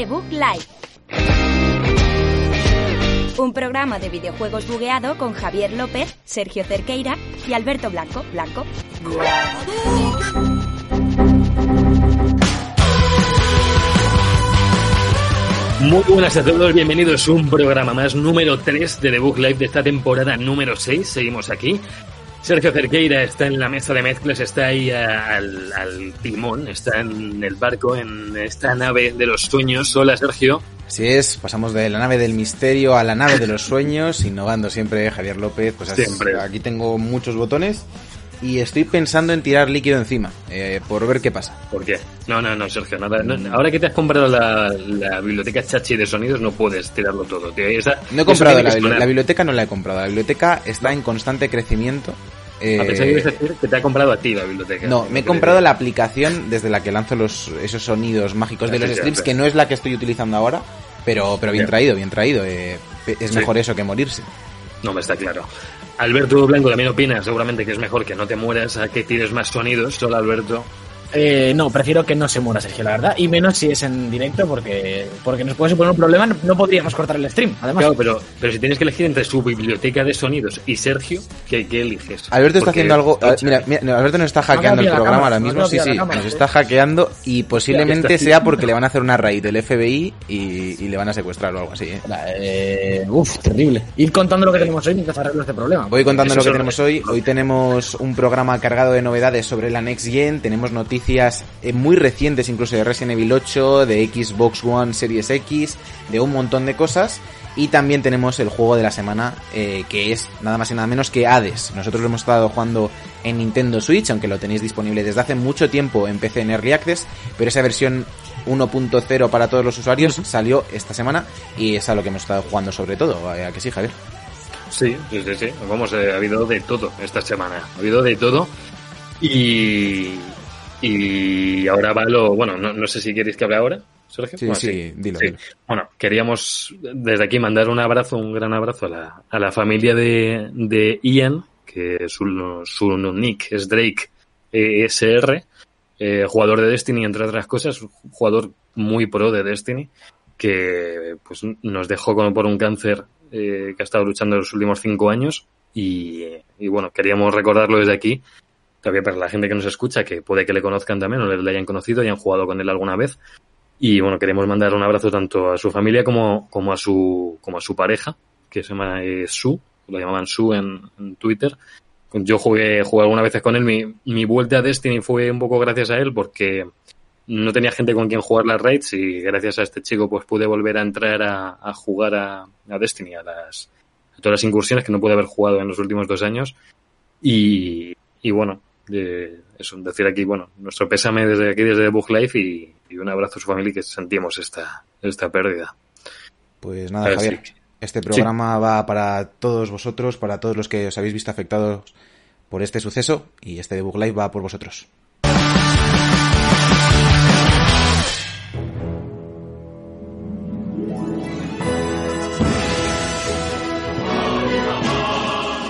The Book Live. Un programa de videojuegos bugueado con Javier López, Sergio Cerqueira y Alberto Blanco. Blanco. Muy buenas a todos, bienvenidos a un programa más número 3 de The Book Live de esta temporada número 6. Seguimos aquí. Sergio Cerqueira está en la mesa de mezclas, está ahí al, al timón, está en el barco, en esta nave de los sueños. Hola Sergio. Así es, pasamos de la nave del misterio a la nave de los sueños, innovando siempre Javier López. Pues así- Siempre. aquí tengo muchos botones y estoy pensando en tirar líquido encima, eh, por ver qué pasa. ¿Por qué? No, no, no, Sergio, nada. no, ahora que te has comprado la, la biblioteca chachi de sonidos, no puedes tirarlo todo, tío. Esa- No he comprado la, la biblioteca, no la he comprado. La biblioteca está en constante crecimiento. eh, A pesar de que decir que te ha comprado a ti la biblioteca. no, me he comprado la aplicación desde la que lanzo los, esos sonidos mágicos de los streams, Efectivamente. que no es la que estoy utilizando ahora, pero, pero bien traído, bien traído. eh, es Sí. mejor eso que morirse. No me está claro. Alberto Blanco también opina seguramente que es mejor que no te mueras a que tires más sonidos. Solo Alberto. Eh, no, prefiero que no se muera Sergio, la verdad. Y menos si es en directo, porque, porque nos puede suponer un problema. No, podríamos cortar el stream, además. Claro, pero, pero si tienes que elegir entre su biblioteca de sonidos y Sergio, ¿qué, qué eliges? Alberto está Porque- haciendo algo. ah, Mira, mira, Alberto nos está hackeando el programa cámara, ahora mismo. Sí, sí, cámara, nos está hackeando y posiblemente sea porque le van a hacer una raid del FBI y, y le van a secuestrar o algo así. ¿eh? Eh, uf, terrible. Ir contando lo que tenemos hoy mientras arreglo este problema. Voy contando Eso lo que tenemos hoy. Hoy tenemos un programa cargado de novedades sobre la Next Gen. Tenemos noticias eh, muy recientes, incluso de Resident Evil 8, de Xbox One Series X, de un montón de cosas. Y también tenemos el juego de la semana, eh, que es nada más y nada menos que Hades. Nosotros lo hemos estado jugando en Nintendo Switch, aunque lo tenéis disponible desde hace mucho tiempo en PC en Early Access, pero esa versión 1.0 para todos los usuarios salió esta semana y es a lo que hemos estado jugando sobre todo. ¿A que sí, Javier? Sí, sí, sí, sí. Vamos, eh, ha habido de todo esta semana. Ha habido de todo. Y. Y ahora va lo. Bueno, no, no sé si queréis que hable ahora, Sergio. Sí, Bueno, sí, dilo, Sí. dilo. Bueno, queríamos desde aquí mandar un abrazo, un gran abrazo a la, a la familia de, de Ian, que su, su nick es Drake eh, SR, eh, jugador de Destiny, entre otras cosas, jugador muy pro de Destiny, que pues nos dejó con- por un cáncer eh, que ha estado luchando los últimos cinco años y, y bueno, queríamos recordarlo desde aquí, también para la gente que nos escucha, que puede que le conozcan también o le, hayan conocido han jugado con él alguna vez. Y bueno, queremos mandar un abrazo tanto a su familia como, como a su, como a su pareja, que se llama eh, Su, lo llamaban Su en, Twitter. Yo jugué, jugué algunas veces con él. Mi, mi vuelta a Destiny fue un poco gracias a él porque no tenía gente con quien jugar las raids y gracias a este chico pues pude volver a entrar a, a jugar a, a Destiny, a las, a todas las incursiones que no pude haber jugado en los últimos dos años. Y, y bueno, de eso, decir aquí, bueno, nuestro pésame desde aquí, desde Bug Life y, y un abrazo a su familia y que sentimos esta, esta pérdida. Pues nada, Javier. si- Este programa va para todos vosotros, para todos los que os habéis visto afectados por este suceso y este debug live va por vosotros.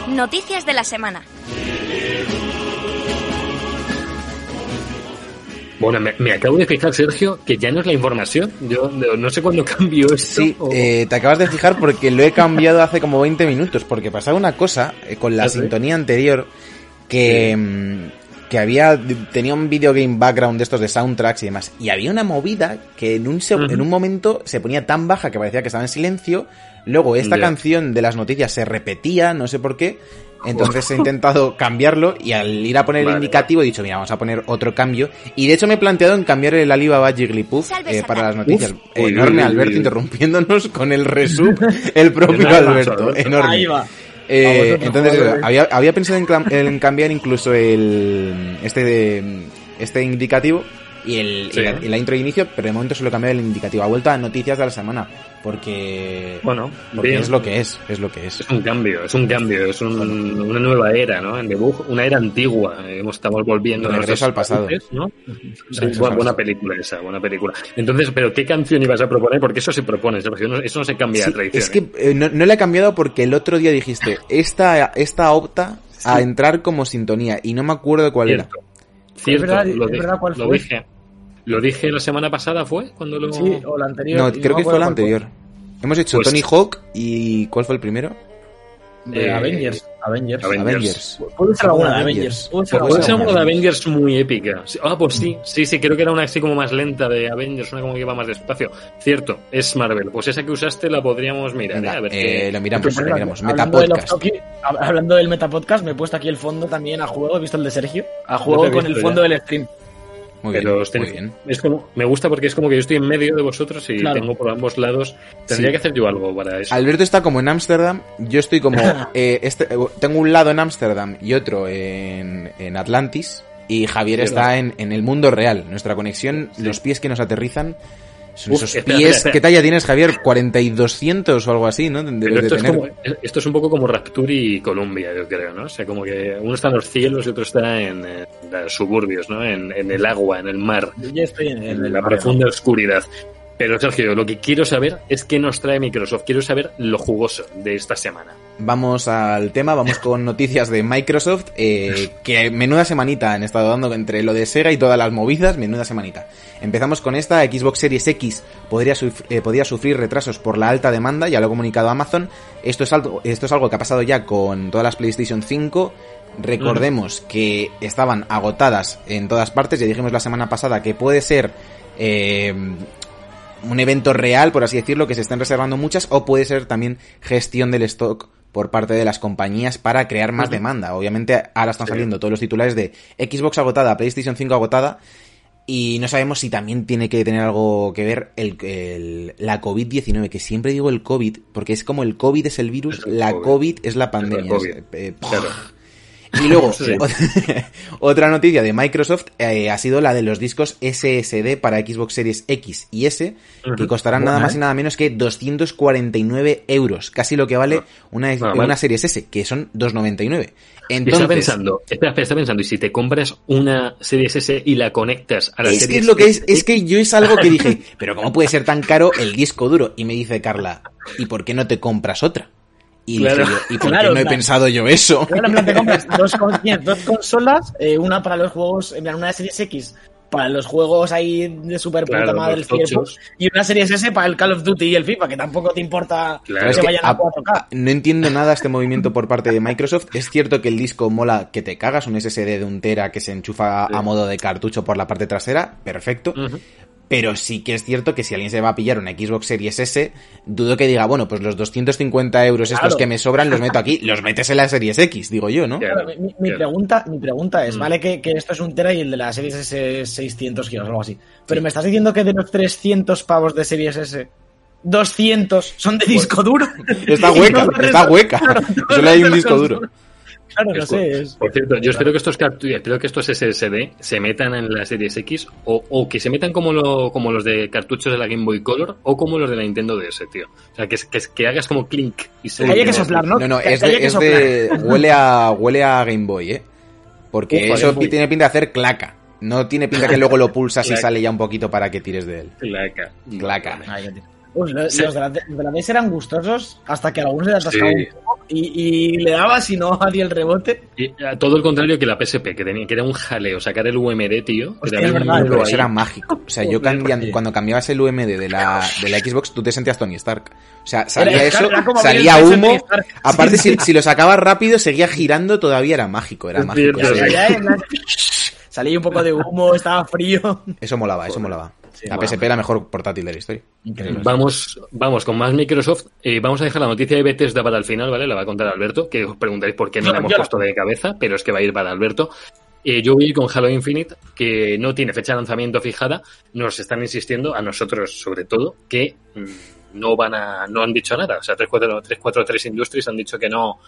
Noticias de la semana. Bueno, me, me acabo de fijar, Sergio, que ya no es la información. Yo no, sé cuándo cambió esto. Sí, o- eh, te acabas de fijar porque lo he cambiado hace como 20 minutos, porque pasaba una cosa eh, con la ¿Ah, sí? sintonía anterior que, mm, que había tenía un video game background de estos de soundtracks y demás, y había una movida que en un, Ujú. en un momento se ponía tan baja que parecía que estaba en silencio, luego esta canción de las noticias se repetía, no sé por qué, entonces he intentado cambiarlo y al ir a poner Vale. el indicativo he dicho, mira, vamos a poner otro cambio. Y de hecho me he planteado en cambiar el Alibaba Jigglypuff eh, para las noticias. Uf, uy, enorme, uy, Alberto uy. interrumpiéndonos con el resub, el propio Alberto, enorme. Ahí va. Eh, entonces, eso, había, había pensado en, en cambiar incluso el este de- este indicativo y, el, Sí. y, la, y la intro de inicio, pero de momento solo he cambiado el indicativo. Ha vuelto a noticias de la semana, porque, Bueno, porque es lo que es, es lo que es. Es un cambio, es un cambio, es un- una nueva era, ¿no? En debug, una era antigua. Eh, Hemos, estamos volviendo a Regreso al pasado. ¿no? Sí, Regreso buena, buena película esa, buena película. Entonces, ¿pero qué canción ibas a proponer? Porque eso se propone, Sergio, no- eso no se cambia Sí, de tradición. es que eh, no, no le he cambiado porque el otro día dijiste, esta, esta opta a Sí. entrar como sintonía y no me acuerdo cuál era. Cierto. Verdad, lo, es dije, verdad, ¿cuál lo fue? dije. Lo dije la semana pasada, ¿fue? Cuando lo... Sí, o la anterior. No, creo que fue la anterior. Hemos hecho Pues- Tony Hawk y ¿cuál fue el primero? De Eh, Avengers. Avengers. Avengers. Avengers. Puede ser alguna de Avengers. Avengers. Puede ser Pues alguna de una de Avengers. Muy épica. Ah, pues sí, sí, sí, creo que era una así como más lenta de Avengers, una como que iba más despacio. Cierto, es Marvel. Pues esa que usaste la podríamos mirar, ¿eh? A ver eh, qué- lo miramos, lo miramos. hablando, del Metapodcast. hablando del Metapodcast, me he puesto aquí el fondo también a juego. He visto el de Sergio. A juego con el fondo ya. del stream. Muy Pero bien, ten- muy bien. Es como, me gusta porque es como que yo estoy en medio de vosotros y Claro. tengo por ambos lados. Tendría Sí. que hacer yo algo para eso. Alberto está como en Ámsterdam, yo estoy como... eh, este, eh, tengo un lado en Ámsterdam y otro en, en Atlantis, y Javier Sí, está en, en el mundo real. Nuestra conexión, los pies que nos aterrizan, son Uf, esos espera, pies... espera, espera. ¿Qué talla tienes, Javier? ¿40 y 200 o algo así, no? Pero de esto, es como, esto es un poco como Rapture y Columbia, yo creo, ¿no? O sea, como que uno está en los cielos y otro está en, los suburbios, ¿no? En, en el agua, en el mar, Yo ya estoy en, en el la profunda oscuridad. Pero Sergio, lo que quiero saber es qué nos trae Microsoft. Quiero saber lo jugoso de esta semana. Vamos al tema, vamos con noticias de Microsoft, eh, que menuda semanita han estado dando entre lo de Sega y todas las movidas, menuda semanita. Empezamos con esta, Xbox Series X podría, suf- eh, podría sufrir retrasos por la alta demanda, ya lo ha comunicado Amazon. Esto es, algo, esto es algo que ha pasado ya con todas las PlayStation 5. Recordemos que estaban agotadas en todas partes, ya dijimos la semana pasada que puede ser... eh, un evento real, por así decirlo, que se estén reservando muchas, o puede ser también gestión del stock por parte de las compañías para crear más demanda. Obviamente ahora están Sí. saliendo todos los titulares de Xbox agotada, PlayStation 5 agotada, y no sabemos si también tiene que tener algo que ver el, el- la COVID-19, que siempre digo el COVID, porque es como el COVID es el virus, Es el la COVID. COVID es la pandemia. COVID. Es, eh, Claro. Y luego, Sí. otra noticia de Microsoft eh, ha sido la de los discos SSD para Xbox Series X y S, que costarán nada más ¿eh? y nada menos que 249 euros, casi lo que vale una, nada una. Series S, que son 299. Y está Entonces, pensando, espera, espera, está pensando, y si te compras una Series S y la conectas a la es que es lo que es, es que yo es algo que dije, pero ¿cómo puede ser tan caro el disco duro? Y me dice Carla, ¿y por qué no te compras otra? Y dije Claro. yo, ¿y por Claro, qué no he pensado yo eso? Claro, en plan, te compras dos, consolas, eh, una para los juegos, en plan, una de Series X para los juegos ahí de super puta Claro, madre tiempo, tochos. y una Series S para el Call of Duty y el FIFA, que tampoco te importa Claro. que Es que vayan a a- 4K. No entiendo nada este movimiento por parte de Microsoft. Es cierto que el disco mola que te cagas, un SSD de un tera que se enchufa Sí. a modo de cartucho por la parte trasera, perfecto. Pero sí que es cierto que si alguien se va a pillar una Xbox Series S, dudo que diga, bueno, pues los 250 euros estos Claro. que me sobran los meto aquí, los metes en la Series X, digo yo, ¿no? Claro. Mi, mi claro. pregunta, mi pregunta es, Mm. vale que, que esto es un tera y el de la Series S es 600 gigas o algo así, pero me estás diciendo que de los 300 pavos de Series S, 200 son de disco duro. Está hueca, está hueca. Solo hay un disco duro. Claro, no sé, por- es... Por cierto, yo espero que estos cartu- espero que estos SSD se metan en la Series X o, o que se metan como, lo, como los de cartuchos de la Game Boy Color o como los de la Nintendo DS, tío. O sea, que, que, que hagas como clink y se Haya que soplar, ¿no? No, no, es de, que es de huele a huele a Game Boy, ¿eh? Porque eso tiene pinta de hacer claca. No tiene pinta que luego lo pulsas y sale ya un poquito para que tires de él. Claca. Claca. Ay, los, Sí. los DS eran gustosos hasta que a algunos se le atascaba Sí. un poco y, y le dabas y no hacía el rebote. Y a todo el contrario que la PSP, que tenía que era un jaleo sacar el UMD, tío. Que es un verdad, Pero eso era mágico. O sea, yo cambiando, cuando cambiabas el UMD de la, de la Xbox, tú te sentías Tony Stark. O sea, salía Era- eso, era salía humo. Aparte, si, si lo sacabas rápido, seguía girando, todavía era mágico. Era mágico. sí. Salía un poco de humo, estaba frío. Eso molaba, eso molaba. Sí, la. PSP la mejor portátil de la historia. Increíble. Vamos, vamos con más Microsoft. Eh, vamos a dejar la noticia de Bethesda para el final, ¿vale? La va a contar Alberto, que os preguntaréis por qué no la hemos la- puesto de cabeza, pero es que va a ir para Alberto. Eh, yo ir con Halo Infinite, que no tiene fecha de lanzamiento fijada. Nos están insistiendo, a nosotros sobre todo, que mm, no van a, no han dicho nada. O sea, 343, 343 Industries han dicho que no,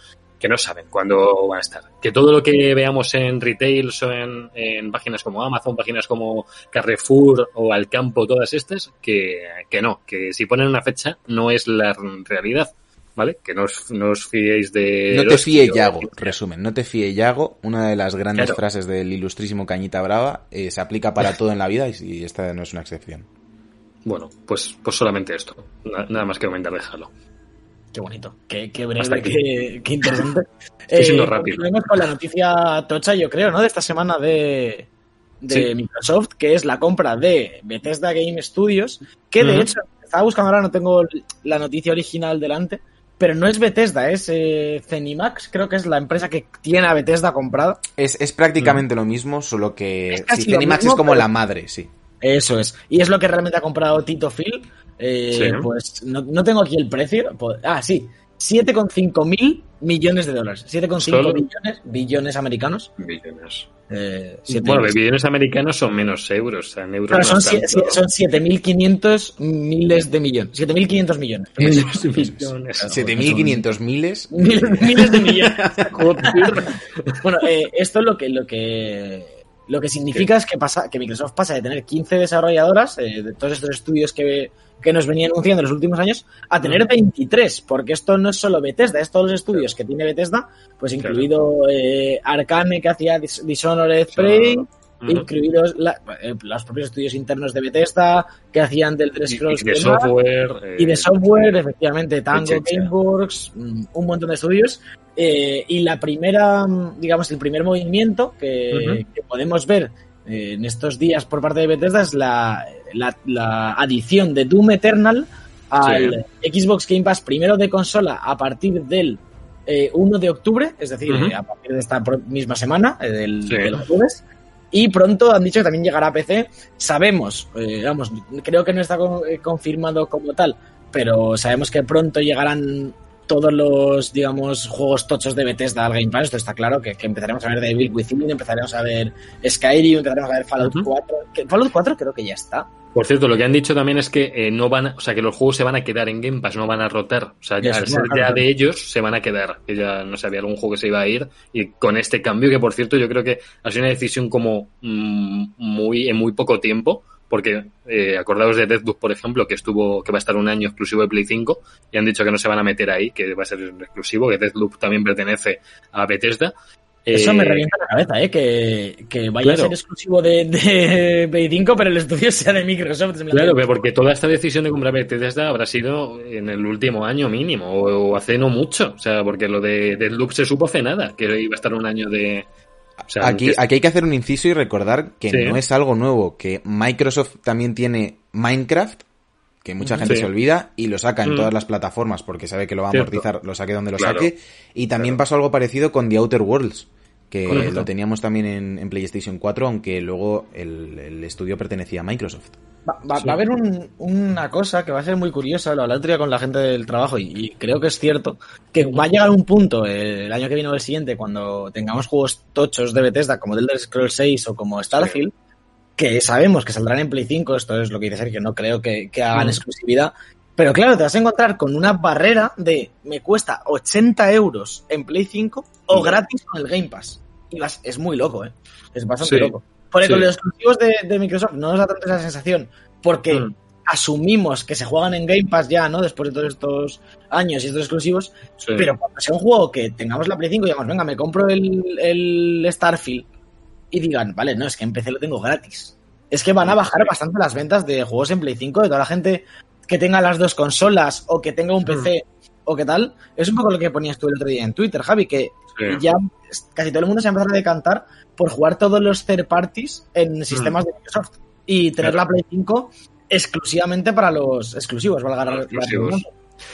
que no saben cuándo van a estar. Que todo lo que veamos en retails o en, en páginas como Amazon, páginas como Carrefour o Alcampo, todas estas, que, que no, que si ponen una fecha no es la realidad, ¿vale? Que no os, no os fiéis de... No te fíe Yago, resumen, no te fíe Yago, una de las grandes Claro. frases del ilustrísimo Cañita Brava, eh, se aplica para todo en la vida y, y esta no es una excepción. Bueno, pues, pues solamente esto. Na- Nada más que comentar de Halo. Qué bonito, qué, breve, qué, qué interesante. Estoy siendo rápido. Continuemos con la noticia tocha, yo creo, ¿no? De esta semana de, de Sí. Microsoft, que es la compra de Bethesda Game Studios, que de hecho, estaba buscando ahora, no tengo la noticia original delante, pero no es Bethesda, es eh, Zenimax, creo que es la empresa que tiene a Bethesda comprada. Es, es prácticamente lo mismo, solo que Es sí, lo Zenimax mismo, es como pero- la madre, sí. Eso es. Y es lo que realmente ha comprado Tito Phil. Eh, Sí. Pues no, no tengo aquí el precio. pues- Ah, sí. 7,5 mil millones de dólares. 7,5 ¿Solo? billones, billones americanos. Billones. Eh, Bueno, billones americanos son menos euros. O sea, en euros Claro, no son, es sie- tanto. sie- son 7.500 miles de millones. 7.500 millones. Miles de millones. 7.500 miles. Miles, miles de millones. bueno, eh, esto lo que, lo que lo que significa es que pasa que Microsoft pasa de tener 15 desarrolladoras eh, de todos estos estudios que, que nos venían anunciando en los últimos años a tener 23, porque esto no es solo Bethesda, es todos los estudios que tiene Bethesda, pues Claro. incluido eh, Arcane que hacía Dis- Dishonored. Prey, Incluidos la- eh, los propios estudios internos de Bethesda que hacían del 3 Y- Scrolls y de software. eh, y de software, efectivamente, Tango. Gameworks, mm, un montón de estudios. Eh, y la primera, mm, digamos, el primer movimiento que, podemos ver en estos días por parte de Bethesda es la, la, la adición de Doom Eternal al Xbox Game Pass primero de consola a partir del eh, 1 de octubre, es decir, a partir de esta misma semana, eh, del, Sí. del jueves. Y pronto han dicho que también llegará a PC. Sabemos, eh, vamos, creo que no está con- eh, confirmado como tal, pero sabemos que pronto llegarán todos los, digamos, juegos tochos de Bethesda al Game Pass. Esto está claro, que, que empezaremos a ver Devil Within, empezaremos a ver Skyrim, empezaremos a ver Fallout Ujú. 4. Que Fallout 4 creo que ya está. Por cierto, lo que han dicho también es que eh, no van, a- o sea, que los juegos se van a quedar en Game Pass, no van a rotar. O sea, ya, al ser ya de ellos, se van a quedar. Que ya no sabía algún juego que se iba a ir. Y con este cambio, que por cierto, yo creo que ha sido una decisión como mm, muy, en muy poco tiempo. Porque eh, acordaos de Deathloop, por ejemplo, que estuvo, que va a estar un año exclusivo de Play 5, y han dicho que no se van a meter ahí, que va a ser exclusivo, que Deathloop también pertenece a Bethesda. Eso Eh, me revienta la cabeza, ¿eh? Que, que vaya claro. a ser exclusivo de, de Play 5, pero el estudio sea de Microsoft. Claro, de- pero porque toda esta decisión de comprar Bethesda habrá sido en el último año mínimo, o, o hace no mucho. O sea, porque lo de Deadloop se supo hace nada, que iba a estar un año de... o sea, Aquí, que- aquí hay que hacer un inciso y recordar que Sí. no es algo nuevo, que Microsoft también tiene Minecraft, que mucha gente Sí. se olvida, y lo saca en Mm. todas las plataformas porque sabe que lo va a Cierto. amortizar, lo saque donde lo Claro. saque. Y también pasó algo parecido con The Outer Worlds, que Correcto. lo teníamos también en, en PlayStation 4, aunque luego el, el estudio pertenecía a Microsoft. Va, va- Sí. va a haber un- una cosa que va a ser muy curiosa, lo hablé otro día con la gente del trabajo y, y creo que es cierto, que va a llegar un punto eh, el año que viene o el siguiente, cuando tengamos juegos tochos de Bethesda como The Elder Scrolls 6 o como Starfield, que sabemos que saldrán en Play 5, esto es lo que dice Sergio, no creo que, que hagan Mm. exclusividad, pero claro, te vas a encontrar con una barrera de me cuesta 80 euros en Play 5 o Mm. gratis con el Game Pass. Y vas- es muy loco, ¿eh? Es bastante Sí. loco. Porque Sí. con los exclusivos de, de Microsoft no nos da tanto esa sensación, porque Mm. asumimos que se juegan en Game Pass ya, ¿no? Después de todos estos años y estos exclusivos, sí. pero cuando sea un juego que tengamos la Play 5 y digamos, venga, me compro el, el Starfield y digan, vale, no, es que en PC lo tengo gratis. Es que van a bajar bastante las ventas de juegos en Play 5 de toda la gente que tenga las dos consolas o que tenga un PC o qué tal. Es un poco lo que ponías tú el otro día en Twitter, Javi, que Sí. ya casi todo el mundo se ha empezado a decantar por jugar todos los third parties en sistemas de Microsoft y tener la Play 5 exclusivamente para los exclusivos, valga la- redundancia.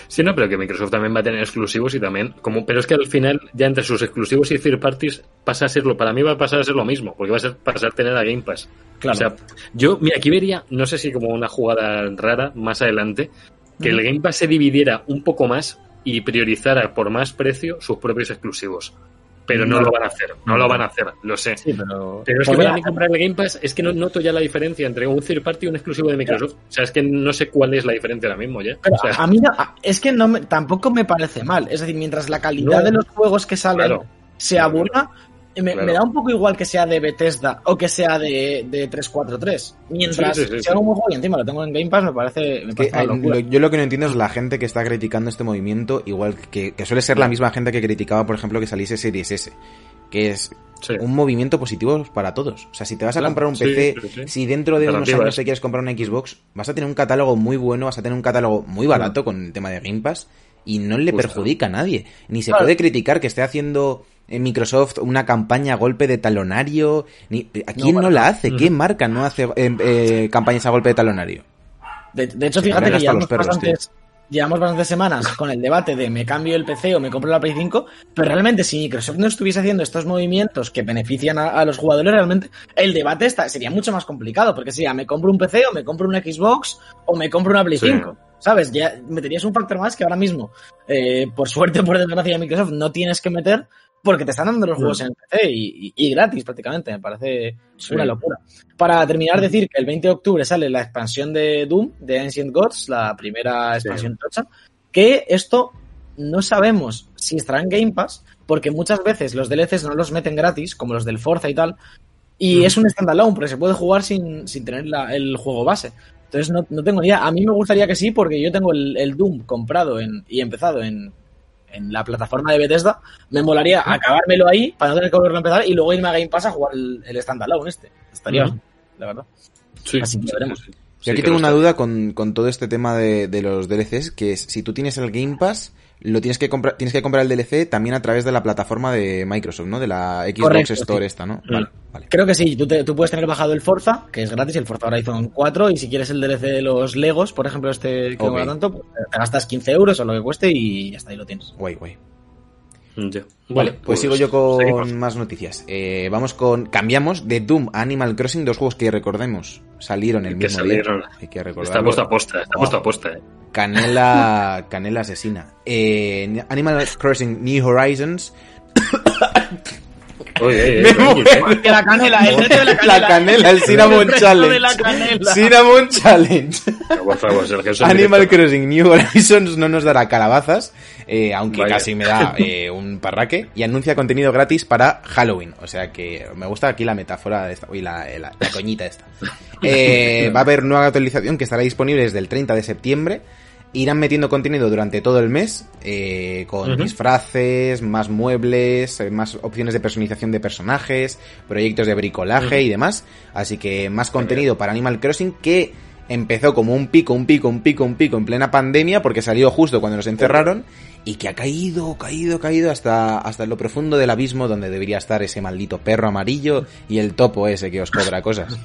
Sí, no, pero que Microsoft también va a tener exclusivos y también, como, pero es que al final, ya entre sus exclusivos y third parties, pasa a serlo, para mí va a pasar a ser lo mismo, porque va a ser pasar a tener a Game Pass. Claro. O sea, yo, mira, aquí vería, no sé si como una jugada rara más adelante, que el Game Pass se dividiera un poco más y priorizara por más precio sus propios exclusivos. Pero no, No. lo van a hacer, no lo van a hacer, lo sé. sí, pero, Pero es que para mí comprar el Game Pass es que no noto ya la diferencia entre un third party y un exclusivo de Microsoft. O sea, es que no sé cuál es la diferencia ahora mismo ya. Pero O sea, a mí no- a- es que no me- tampoco me parece mal. Es decir, mientras la calidad No. de los juegos que salen Claro. sea Claro. Me, Claro. me da un poco igual que sea de Bethesda o que sea de, de 343. Mientras Sí, sí, sí, sea sí. un buen juego y encima lo tengo en Game Pass, me parece, me Que una locura. yo lo que no entiendo es la gente que está criticando este movimiento, igual que, que suele ser la misma gente que criticaba, por ejemplo, que saliese Series S, que es sí. un movimiento positivo para todos. O sea, si te vas a Claro, comprar un sí, PC, sí, sí. si dentro de unos años te quieres comprar una Xbox, vas a tener un catálogo muy bueno, vas a tener un catálogo muy barato con el tema de Game Pass y no le Justo. perjudica a nadie. Ni se Claro. puede criticar que esté haciendo en Microsoft una campaña a golpe de talonario? Ni, ¿A quién no, la hace? ¿Qué marca no hace eh, eh, campañas a golpe de talonario? De, de hecho, fíjate que llevamos bastantes, llevamos bastantes semanas con el debate de me cambio el PC o me compro la Play 5, pero realmente si Microsoft no estuviese haciendo estos movimientos que benefician a, a los jugadores, realmente el debate está, sería mucho más complicado, porque sería me compro un PC o me compro una Xbox o me compro una Play Sí. 5. ¿Sabes? Ya meterías un factor más que ahora mismo, eh, por suerte o por desgracia de Microsoft, no tienes que meter porque te están dando los juegos en el PC y, y- y gratis prácticamente. Me parece Sí. una locura. Para terminar, decir que el 20 de octubre sale la expansión de Doom, de Ancient Gods, la primera expansión tocha, que esto no sabemos si estará en Game Pass, porque muchas veces los DLCs no los meten gratis, como los del Forza y tal, y Mm. es un standalone, porque se puede jugar sin, sin tener la- el juego base. Entonces no, no tengo ni idea. A mí me gustaría que sí, porque yo tengo el, el Doom comprado en, y empezado en, en la plataforma de Bethesda. Me molaría acabármelo ahí para no tener que volverlo a empezar y luego irme a Game Pass a jugar el, el standalone este. Estaría bien, la verdad. Sí, Así que sí, veremos. sí, sí. Yo Sí aquí tengo una duda con, con todo este tema de, de los DLCs, que es si tú tienes el Game Pass, lo tienes que comprar, tienes que comprar el DLC también a través de la plataforma de Microsoft, ¿no? De la Xbox Correcto, Store sí. esta, ¿no? Mm. Vale, vale. Creo que sí, tú, te- tú puedes tener bajado el Forza, que es gratis, el Forza Horizon 4, y si quieres el DLC de los Legos, por ejemplo, este que Ok. mola tanto, pues te gastas 15 euros o lo que cueste y hasta ahí lo tienes. Guay, guay. Vale, pues, sigo yo con seguimos. más noticias. Eh, vamos con. Cambiamos de Doom a Animal Crossing, dos juegos que recordemos salieron el Que mismo salieron. día. Hay que Está puesto a posta, está Oh. puesto a posta. eh. Canela, canela asesina. Eh, Animal Crossing New Horizons. Oye, Me muero. Que la canela, el reto de la canela. La canela, el Cinnamon Challenge. Cinnamon Challenge. Por favor, Sergio. Animal directo. Crossing New Horizons no nos dará calabazas, eh, aunque Vaya. casi me da eh, un parraque, y anuncia contenido gratis para Halloween. O sea que me gusta aquí la metáfora de esta, uy, la, la- la coñita esta. Eh, va a haber nueva actualización que estará disponible desde el 30 de septiembre. Irán metiendo contenido durante todo el mes, eh, con disfraces, más muebles, eh, más opciones de personalización de personajes, proyectos de bricolaje y demás. Así que más contenido para Animal Crossing que empezó como un pico, un pico, un pico, un pico en plena pandemia porque salió justo cuando nos encerraron y que ha caído, caído, caído hasta, hasta lo profundo del abismo donde debería estar ese maldito perro amarillo y el topo ese que os cobra cosas.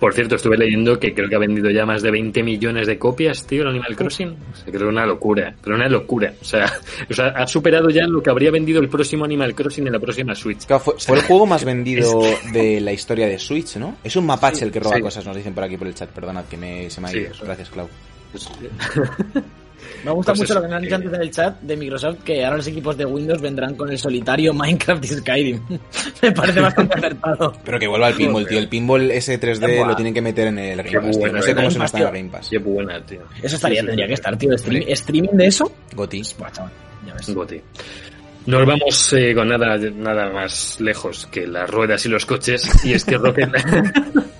Por cierto, estuve leyendo que creo que ha vendido ya más de 20 millones de copias, tío, el Animal Crossing. O sea, creo que una locura, pero una locura. O sea, o sea, ha superado ya lo que habría vendido el próximo Animal Crossing en la próxima Switch. Claro, fue, fue el juego más vendido de la historia de Switch, ¿no? Es un mapache el que roba sí. cosas, nos dicen por aquí por el chat. Perdonad que me, se me ha ido. Gracias, Clau. Me gusta Pues mucho eso, lo que nos han dicho antes en el chat de Microsoft, que ahora los equipos de Windows vendrán con el solitario Minecraft y Skyrim. Me parece bastante acertado. Pero que vuelva al pinball, tío. El pinball ese 3D Buah. lo tienen que meter en el Game Pass, tío. No sé cómo se nos está en el. Game Pass. qué buena, tío. Eso estaría, Sí, sí, tendría sí. que estar, tío. Stream- streaming de eso. Goti. Buah, chaval, ya ves. Goti. Nos vamos eh, con nada, nada más lejos que las ruedas y los coches. Y es que Rocket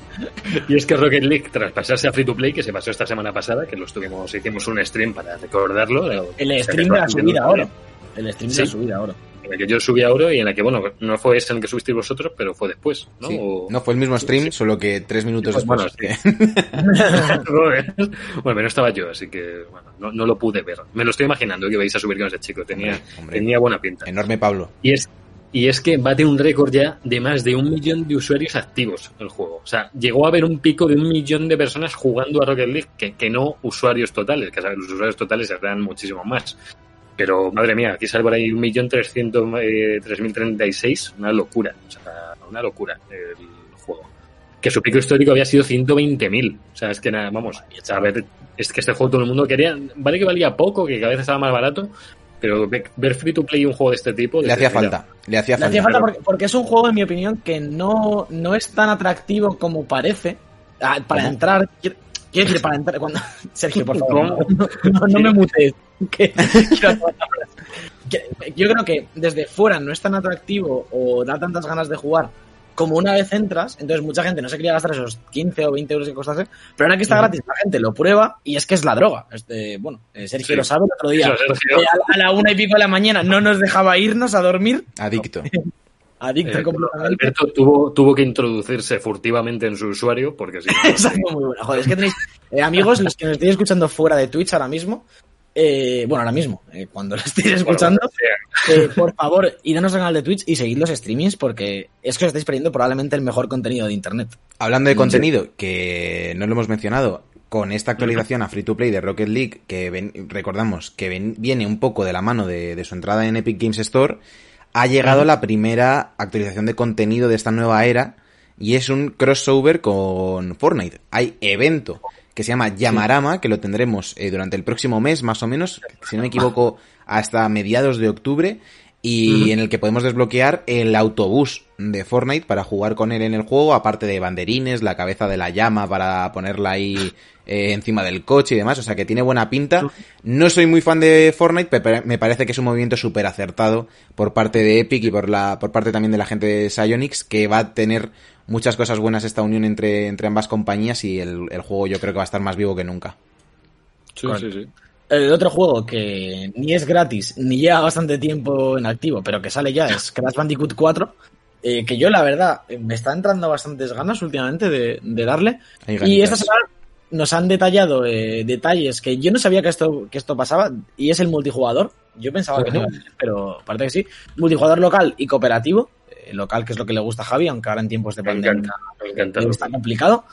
y es que Rocket League, tras pasarse a Free to Play, que se pasó esta semana pasada, que lo estuvimos, hicimos un stream para recordarlo. El O sea, stream de la subida ahora. El stream Sí. de la subida ahora. En la que yo subí a oro y en la que, bueno, no fue ese en el que subisteis vosotros, pero fue después, ¿no? Sí. O- No fue el mismo stream, Sí. solo que tres minutos Pues después. bueno, bueno, no estaba yo, así que bueno, no, no lo pude ver. Me lo estoy imaginando que vais a subir con ese chico. Tenía, Hombre, hombre. tenía buena pinta. Enorme Pablo. Y es, y es que bate un récord ya de más de un millón de usuarios activos el juego. O sea, llegó a haber un pico de un millón de personas jugando a Rocket League, que, que no usuarios totales, que sabes, los usuarios totales serán muchísimo más. Pero madre mía, aquí sale por ahí un millón trescientos eh, tres mil treinta y seis, una locura, o sea, una locura el juego. Que su pico histórico había sido 120.000. O sea, es que nada, vamos, a ver, es que este juego todo el mundo quería, vale que valía poco, que cada vez estaba más barato, pero ve- ver free to play un juego de este tipo... Le hacía falta. Le hacía Le falta. hacía falta porque, porque es un juego, en mi opinión, que no, no es tan atractivo como parece. Ah, para ¿Cómo? entrar, quiero, quiero decir, para entrar. Cuando, Sergio, por favor, no, no, no me mutees. Que- Yo creo que desde fuera no es tan atractivo o da tantas ganas de jugar como una vez entras, entonces mucha gente no se quería gastar esos 15 o 20 euros que costase, pero ahora que está gratis la gente lo prueba y es que es la droga. Este, bueno, eh, Sergio Sí. lo sabe el otro día. Eso, eh, a, la una y pico de la mañana no nos dejaba irnos a dormir. Adicto. Adicto Eh, completamente. Alberto tuvo, tuvo que introducirse furtivamente en su usuario porque si no, fue muy buena. Joder, es que tenéis eh, amigos, los que nos estéis escuchando fuera de Twitch ahora mismo, eh, bueno, ahora mismo, eh, cuando lo estéis escuchando, eh, por favor, id a nuestro canal de Twitch y seguid los streamings porque es que os estáis perdiendo probablemente el mejor contenido de Internet. Hablando de contenido, que no lo hemos mencionado, con esta actualización a Free to Play de Rocket League, que ven- recordamos que ven- viene un poco de la mano de, de su entrada en Epic Games Store, ha llegado la primera actualización de contenido de esta nueva era y es un crossover con Fortnite. Hay evento que se llama Llamarama, que lo tendremos eh, durante el próximo mes, más o menos, si no me equivoco, hasta mediados de octubre, y en el que podemos desbloquear el autobús de Fortnite para jugar con él en el juego, aparte de banderines, la cabeza de la llama para ponerla ahí eh, encima del coche y demás, o sea que tiene buena pinta. No soy muy fan de Fortnite, pero me parece que es un movimiento súper acertado por parte de Epic y por la por parte también de la gente de Psyonix, que va a tener muchas cosas buenas esta unión entre, entre ambas compañías y el, el juego yo creo que va a estar más vivo que nunca. Sí, sí, sí. El otro juego que ni es gratis, ni lleva bastante tiempo en activo, pero que sale ya, es Crash Bandicoot 4, eh, que yo la verdad me está entrando bastantes ganas últimamente de, de darle. Y esta semana nos han detallado eh, detalles que yo no sabía que esto, que esto pasaba, y es el multijugador. Yo pensaba que no, pero parece que sí. Multijugador local y cooperativo. eh, local, que es lo que le gusta a Javi, aunque ahora en tiempos de pandemia está complicado.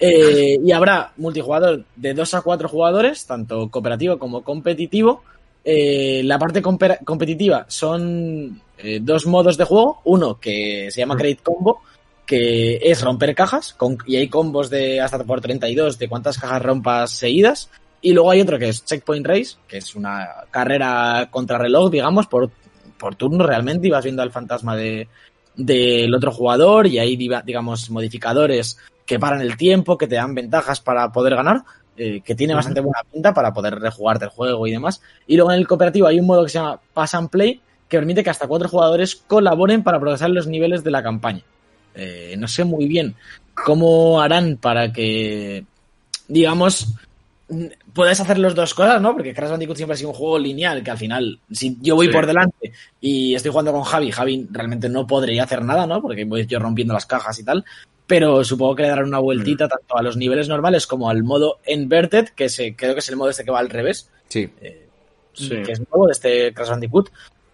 Eh, y habrá multijugador de 2 a 4 jugadores, tanto cooperativo como competitivo. Eh, la parte competitiva son eh, dos modos de juego. Uno que se llama Create Combo, que es romper cajas, con- y hay combos de hasta por 32 de cuántas cajas rompas seguidas. Y luego hay otro que es Checkpoint Race, que es una carrera contra reloj, digamos, por, por turno realmente, y vas viendo al fantasma de, del otro jugador y hay, digamos, modificadores que paran el tiempo, que te dan ventajas para poder ganar, eh, que tiene bastante buena pinta para poder rejugarte el juego y demás. Y luego en el cooperativo hay un modo que se llama Pass and Play, que permite que hasta cuatro jugadores colaboren para progresar los niveles de la campaña. Eh, no sé muy bien cómo harán para que, digamos, puedes hacer las dos cosas, ¿no? Porque Crash Bandicoot siempre ha sido un juego lineal, que al final, si yo voy Sí. por delante y estoy jugando con Javi, Javi realmente no podría hacer nada, ¿no? Porque voy yo rompiendo las cajas y tal. Pero supongo que le darán una vueltita tanto a los niveles normales como al modo Inverted, que se, creo que es el modo este que va al revés, Sí, Sí. que es nuevo de este Crash Bandicoot.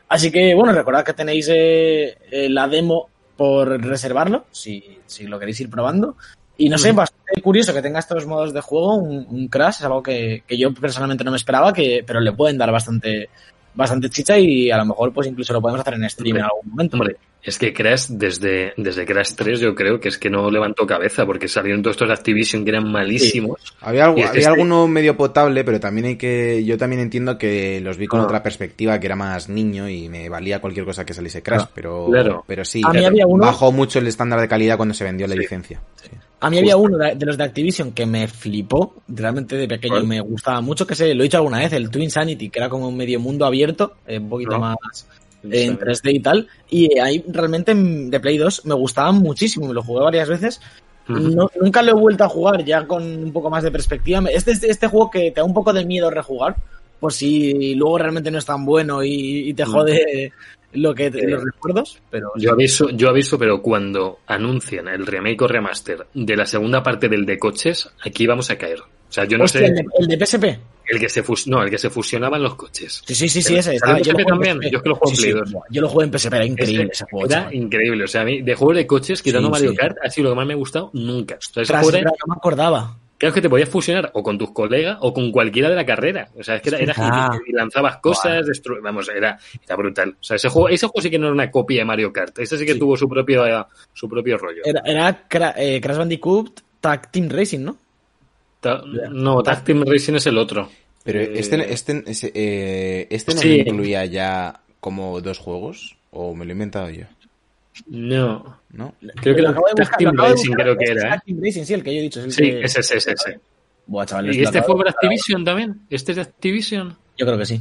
Así que, bueno, recordad que tenéis eh, eh, la demo por reservarlo, si, si lo queréis ir probando. Y no sé, Ujú. bastante curioso que tenga estos modos de juego, un, un Crash, es algo que, que yo personalmente no me esperaba, que, pero le pueden dar bastante, bastante chicha y a lo mejor pues incluso lo podemos hacer en stream en algún momento. Hombre, es que Crash, desde, desde Crash 3, yo creo que es que no levantó cabeza, porque salieron todos estos de Activision que eran malísimos. Había, algo, había este- alguno medio potable, pero también hay que. Yo también entiendo que los vi con Ah. otra perspectiva, que era más niño y me valía cualquier cosa que saliese Crash, Ah, pero, claro. pero sí, A mí había uno- bajó mucho el estándar de calidad cuando se vendió la Sí. licencia. A mí había uno de, de los de Activision que me flipó, realmente de pequeño ¿Cuál? me gustaba mucho, que se lo he dicho alguna vez, el Twin Sanity, que era como un medio mundo abierto, eh, un poquito No. más eh, en 3D y tal, y ahí realmente de Play 2 me gustaba muchísimo, me lo jugué varias veces, no, nunca lo he vuelto a jugar ya con un poco más de perspectiva, este es este juego que te da un poco de miedo rejugar, por si luego realmente no es tan bueno y, y te jode lo que Eh, los recuerdos, pero Yo aviso, yo aviso, pero cuando anuncian el remake o remaster de la segunda parte del de coches, aquí vamos a caer. O sea, yo no Hostia, sé el, de, el de PSP. el que se fus no, el que se fusionaban los coches. Sí, sí, sí, sí, ese. de yo también, yo es que lo juego en Sí, Play sí, 2. buah, Yo lo jugué en PSP, era increíble Ese ese juego. Era chaval. increíble. O sea, a mí, de juegos de coches, quitando Sí, Mario. Kart, ha sido lo que más me ha gustado nunca. O sea, verdad, no me acordaba. Claro que te podías fusionar o con tus colegas o con cualquiera de la carrera. O sea, es que era, era Ah. y lanzabas cosas, destru- vamos, era, era brutal. O sea, ese juego, ese juego sí que no era una copia de Mario Kart. Ese sí que Sí. tuvo su propio, su propio rollo. Era, era Cra- eh, Crash Bandicoot Tag Team Racing, ¿no? Ta- no, Tag Team Racing es el otro. Pero Eh, este, este, ese, eh, este no sí. incluía ya como dos juegos, o me lo he inventado yo, No. ¿no? Creo que Lo era acabo de buscar, Team lo acabo de Racing, buscar, creo que era. ¿eh? Team Racing, sí, el que yo he dicho. Es el Sí, que- ese, ese, ese, ese. Buah, chaval, ¿Y este fue por. Activision también? ¿Este es de Activision? Yo creo que sí.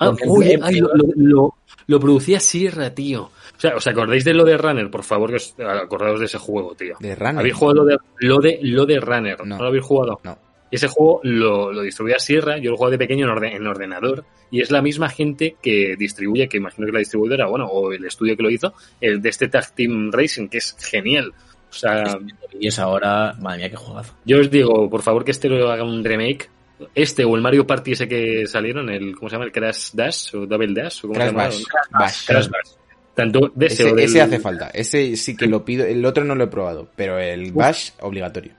Ah, uy, en ay, lo- lo- lo producía Sierra, tío. O sea, ¿os acordáis de lo de Runner? Por favor, que os acordaos de ese juego, tío. De Runner. ¿Habéis jugado lo de, lo de, lo de Runner? No. ¿No lo habéis jugado? No. Ese juego lo, lo distribuía Sierra, yo lo jugaba de pequeño en, orden- en ordenador, y es la misma gente que distribuye, que imagino que la distribuidora, bueno, o el estudio que lo hizo, el de este Tag Team Racing, que es genial. O sea, Y es ahora, madre mía, qué jugazo. yo os digo, por favor, que este lo haga un remake, este o el Mario Party ese que salieron, el, ¿cómo se llama? El Crash Dash o Double Dash o cómo Crash se llama? Bash. Bash. Crash Bash. Tanto de ese, Ese, o del- ese hace falta. Ese sí que lo pido. El otro no lo he probado, pero el Bash obligatorio.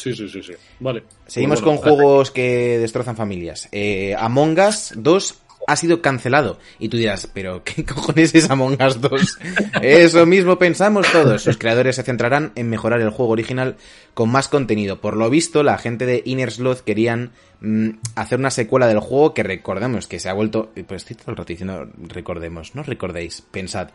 Sí, sí, sí, sí. Vale. Seguimos Pues con juegos que destrozan familias. Eh, Among Us 2 ha sido cancelado. Y tú dirás, pero ¿qué cojones es Among Us 2? Eso mismo pensamos todos. Sus creadores se centrarán en mejorar el juego original con más contenido. Por lo visto, la gente de Inner Sloth querían mm, hacer una secuela del juego que recordemos que se ha vuelto... Pues estoy todo el rato diciendo recordemos, no recordéis, pensad.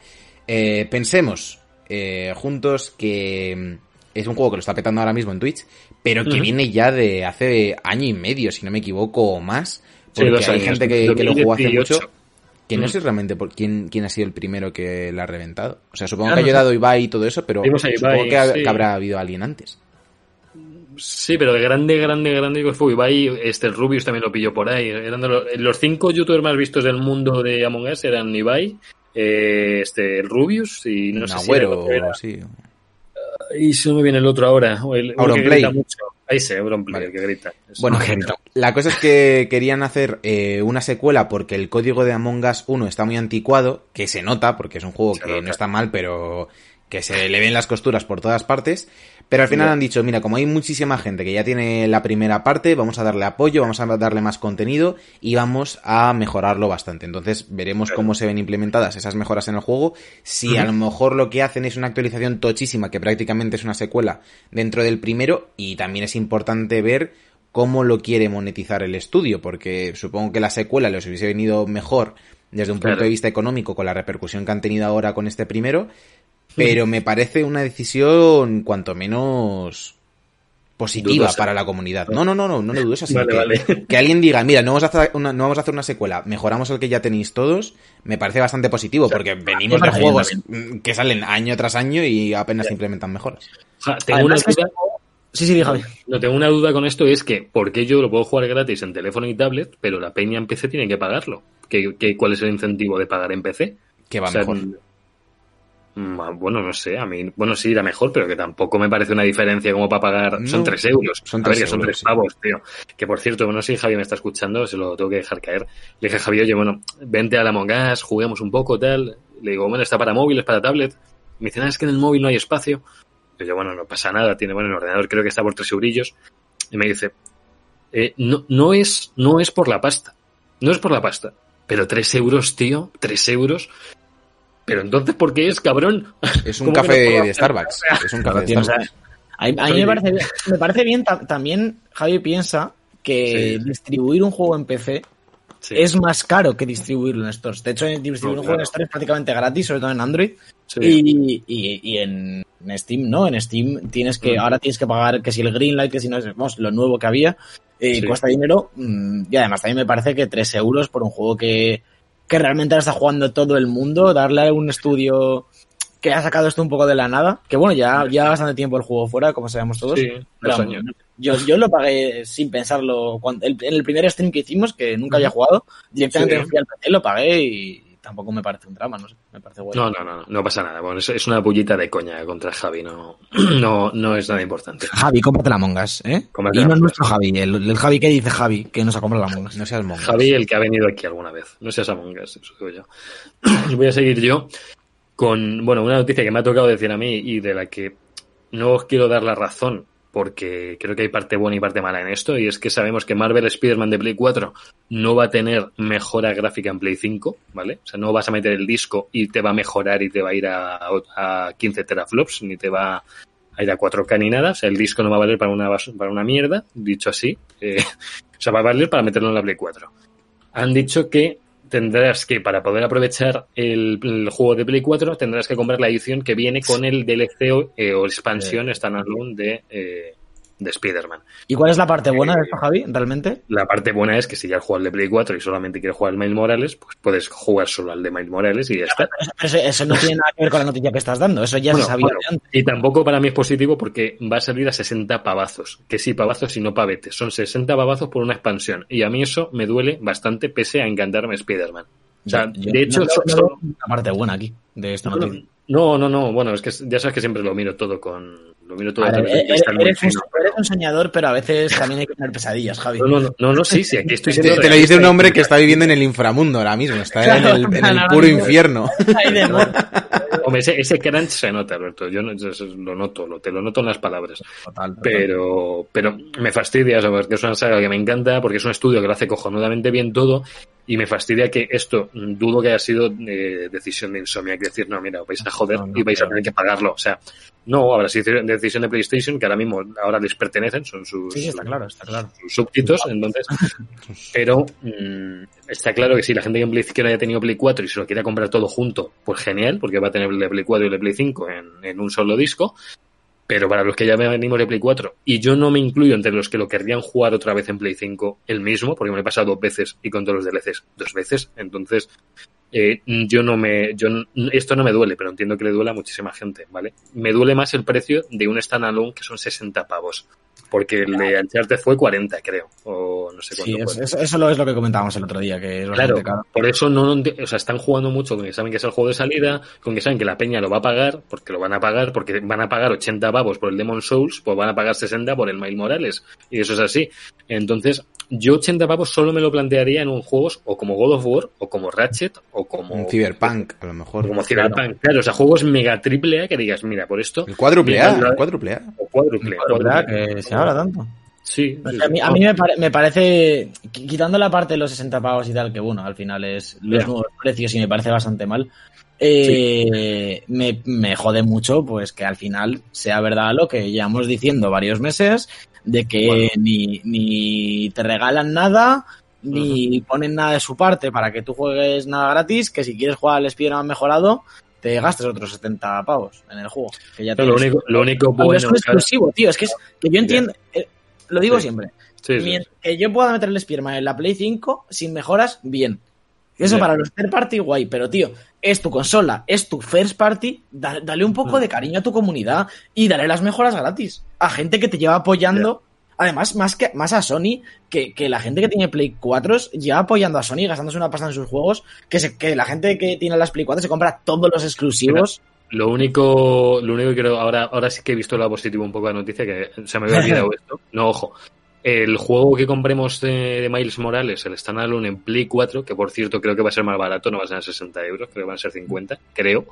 Eh, pensemos eh, juntos que mm, es un juego que lo está petando ahora mismo en Twitch, pero que viene ya de hace año y medio, si no me equivoco, o más. Porque hay años, gente que, que lo jugó hace 2018. mucho. Que no sé realmente por quién, quién ha sido el primero que la ha reventado. O sea, supongo Ah, que ha no ayudado Ibai y todo eso, pero supongo que, ha- sí. que habrá habido alguien antes. Sí, pero de grande, grande, grande que fue Ibai, este el Rubius también lo pilló por ahí. Eran los, los cinco youtubers más vistos del mundo de Among Us eran Ibai, eh, este el Rubius y no sé si era era- sí. Y se me viene el otro ahora. El, Auronplay. grita mucho. Ahí sí, Auronplay, Vale. el que grita. Es- Bueno, no. la cosa es que querían hacer eh, una secuela porque el código de Among Us 1 está muy anticuado, que se nota, porque es un juego Se que nota. no está mal, pero que se le ven las costuras por todas partes. Pero al final han dicho, mira, como hay muchísima gente que ya tiene la primera parte, vamos a darle apoyo, vamos a darle más contenido y vamos a mejorarlo bastante. Entonces veremos cómo se ven implementadas esas mejoras en el juego. Si a lo mejor lo que hacen es una actualización tochísima, que prácticamente es una secuela dentro del primero, y también es importante ver cómo lo quiere monetizar el estudio, porque supongo que la secuela les hubiese venido mejor desde un punto de vista económico con la repercusión que han tenido ahora con este primero, pero me parece una decisión cuanto menos positiva Dudosa. para la comunidad. No, no, no, no, no lo sino Vale, que, vale. que alguien diga, mira, no vamos, a hacer una, no vamos a hacer una secuela, mejoramos el que ya tenéis todos, me parece bastante positivo, porque venimos de juegos mm, que salen año tras año y apenas se implementan mejoras. Ja, tengo una Además, duda, Sí, sí, Javi. no tengo una duda con esto, es que ¿por qué yo lo puedo jugar gratis en teléfono y tablet, pero la peña en PC tiene que pagarlo? ¿Qué, qué, cuál es el incentivo de pagar en PC? Que va O sea, mejor. Mm, Bueno, no sé, a mí, bueno, sí irá mejor, pero que tampoco me parece una diferencia como para pagar. No, son 3 euros. son a ver, tres que son euros, 3 sí. pavos, tío. Que por cierto, bueno, si Javi me está escuchando, se lo tengo que dejar caer. Le dije a Javi, oye, bueno, vente a la Among Us, juguemos un poco, tal. Le digo, bueno, está para móviles, para tablet. Me dice, "Ah, es que en el móvil no hay espacio. Y yo, bueno, no pasa nada, tiene, bueno, el ordenador creo que está por 3 eurillos. Y me dice, eh, no, no es, no es por la pasta. No es por la pasta. Pero 3 euros, tío, 3 euros. Pero entonces, ¿por qué es, cabrón? Es un ¿Cómo que café no de? Starbucks. Es un café de Tío, o sea, Starbucks. a mí, a mí me parece bien, me parece bien ta- también, Javi piensa que Sí. distribuir un juego en PC Sí. es más caro que distribuirlo en stores. De hecho, distribuir No, un juego en stores es prácticamente gratis, sobre todo en Android. Sí. Y, y- y en Steam, no, en Steam tienes que, Mm. ahora tienes que pagar que si el Greenlight, que si no es vamos, lo nuevo que había, eh, Sí. cuesta dinero. mm, Y además también me parece que 3 euros por un juego que, que realmente ahora está jugando todo el mundo, darle un estudio que ha sacado esto un poco de la nada, que bueno, ya, ya bastante tiempo el juego fuera, como sabemos todos. Sí, Pero, años. yo, yo lo pagué sin pensarlo. Cuando, el- en el primer stream que hicimos, que nunca había jugado, directamente Sí. fui al PC, lo pagué y tampoco me parece un drama, no sé, me parece guay. No, no, no, no, no pasa nada. Bueno, es, es una pullita de coña contra Javi, no, no, no es nada importante. Javi, cómprate la Mongas, ¿eh? Cómprate y la no Us. nuestro Javi, el, el Javi que dice Javi, que nos ha comprado la Mongas. No seas mongo. Javi, el que ha venido aquí alguna vez. No seas Among Us, eso digo yo. Voy a seguir yo con, bueno, una noticia que me ha tocado decir a mí y de la que no os quiero dar la razón porque creo que hay parte buena y parte mala en esto y es que sabemos que Marvel Spider-Man de Play 4 no va a tener mejora gráfica en Play 5, ¿vale? O sea, no vas a meter el disco y te va a mejorar y te va a ir a, a 15 teraflops ni te va a ir a 4K ni nada. O sea, el disco no va a valer para una, para una mierda, dicho así. Eh, o sea, va a valer para meterlo en la Play 4 han dicho que tendrás que, para poder aprovechar el, el juego de Play 4, tendrás que comprar la edición que viene con el DLC o, eh, o expansión standalone de, eh, de Spider-Man. ¿Y cuál es la parte buena de esto, Javi, realmente? La parte buena es que si ya jugado al de Play 4 y solamente quieres jugar al Miles Morales, pues puedes jugar solo al de Miles Morales y ya está. Eso, eso- eso no tiene nada que ver con la noticia que estás dando, eso ya Bueno, se sabía bueno, de antes. y tampoco para mí es positivo porque va a salir a 60 pavazos. Que sí, pavazos y no pavetes. Son 60 pavazos por una expansión. Y a mí eso me duele bastante pese a encantarme Spider-Man. O sea, Yo- de hecho, no, son- parte buena aquí de esta No, no, noticia. No, no, no. Bueno, es que ya sabes que siempre lo miro todo con. Lo miro todo a de eres, un, fino. eres un soñador, pero a veces también hay que tener pesadillas, Javi. No, no, no, no, no, sí, sí, aquí estoy Te, siendo te lo dice un hombre que está viviendo en el inframundo ahora mismo, está en el, en el puro infierno. Hombre, ese, ese crunch se nota, Alberto. Yo no, yo lo noto, lo, te lo noto en las palabras. Total, total. Pero, pero me fastidia, ¿sabes? Porque es una saga que me encanta, porque es un estudio que lo hace cojonudamente bien todo, y me fastidia que esto, dudo que haya sido eh, decisión de Insomniac, decir, no, mira, vais a joder No, no y vais a tener que pagarlo. O sea, no, habrá sido decisión de PlayStation, que ahora mismo, ahora les pertenecen, son sus, Sí, está claro, está claro. sus súbditos, entonces, pero mm, está claro que si la gente que en Play 5 haya tenido Play 4 y se lo quiera comprar todo junto, pues genial, porque va a tener el de Play 4 y el de Play 5 en, en un solo disco, pero para los que ya venimos de Play 4, y yo no me incluyo entre los que lo querrían jugar otra vez en Play 5 el mismo, porque me he pasado dos veces y con todos los DLCs dos veces, entonces eh, yo no me, yo esto no me duele, pero entiendo que le duele a muchísima gente, ¿vale? Me duele más el precio de un standalone que son 60 pavos, porque el de Uncharted fue 40, creo, o no sé cuánto Sí, fue. eso, eso lo es lo que comentábamos el otro día, que es Claro, caro. por eso no, o sea, están jugando mucho con que saben que es el juego de salida, con que saben que la peña lo va a pagar, porque lo van a pagar, porque van a pagar 80 pavos por el Demon Souls, pues van a pagar 60 por el Miles Morales, y eso es así. Entonces, yo 80 pavos solo me lo plantearía en un juegos o como God of War, o como Ratchet, o como, Un Cyberpunk, a lo mejor. como Cyberpunk. Claro, o sea, juegos mega triple A que digas, mira, por esto, El cuádruple A, el cuádruple A. o cuádruple. ¿Verdad? cuádruple. Que se habla tanto. Sí, O sí, sea, a mí, a sí. mí me, pare- me parece, qui- quitando la parte de los 60 pavos y tal, que bueno, al final es los Ya. nuevos precios y me parece bastante mal, eh, me, me jode mucho pues que al final sea verdad lo que llevamos diciendo varios meses, de que Bueno. ni, ni te regalan nada, ni ponen nada de su parte para que tú juegues nada gratis, que si quieres jugar al Spider-Man mejorado, te gastes otros 70 pavos en el juego. Que ya lo único, lo único bueno. es un exclusivo, tío, es que, es, que yo entiendo, eh, lo digo Sí. siempre, sí, sí. Mien- que yo pueda meter el Spearman en la Play 5 sin mejoras, bien. Eso para los third party, guay, pero tío, es tu consola, es tu first party, da- dale un poco Mm. de cariño a tu comunidad y dale las mejoras gratis a gente que te lleva apoyando. Además, más que más a Sony, que, que la gente que tiene Play 4 lleva apoyando a Sony, gastándose una pasta en sus juegos, que, se, que la gente que tiene las Play 4 se compra todos los exclusivos. Lo único, lo único que creo, ahora, ahora sí que he visto lo positivo un poco de la noticia, que se me había olvidado esto. No, ojo. El juego que compremos de, de Miles Morales, el standalone en Play 4, que por cierto creo que va a ser más barato, no va a ser 60 euros, creo que van a ser 50, creo.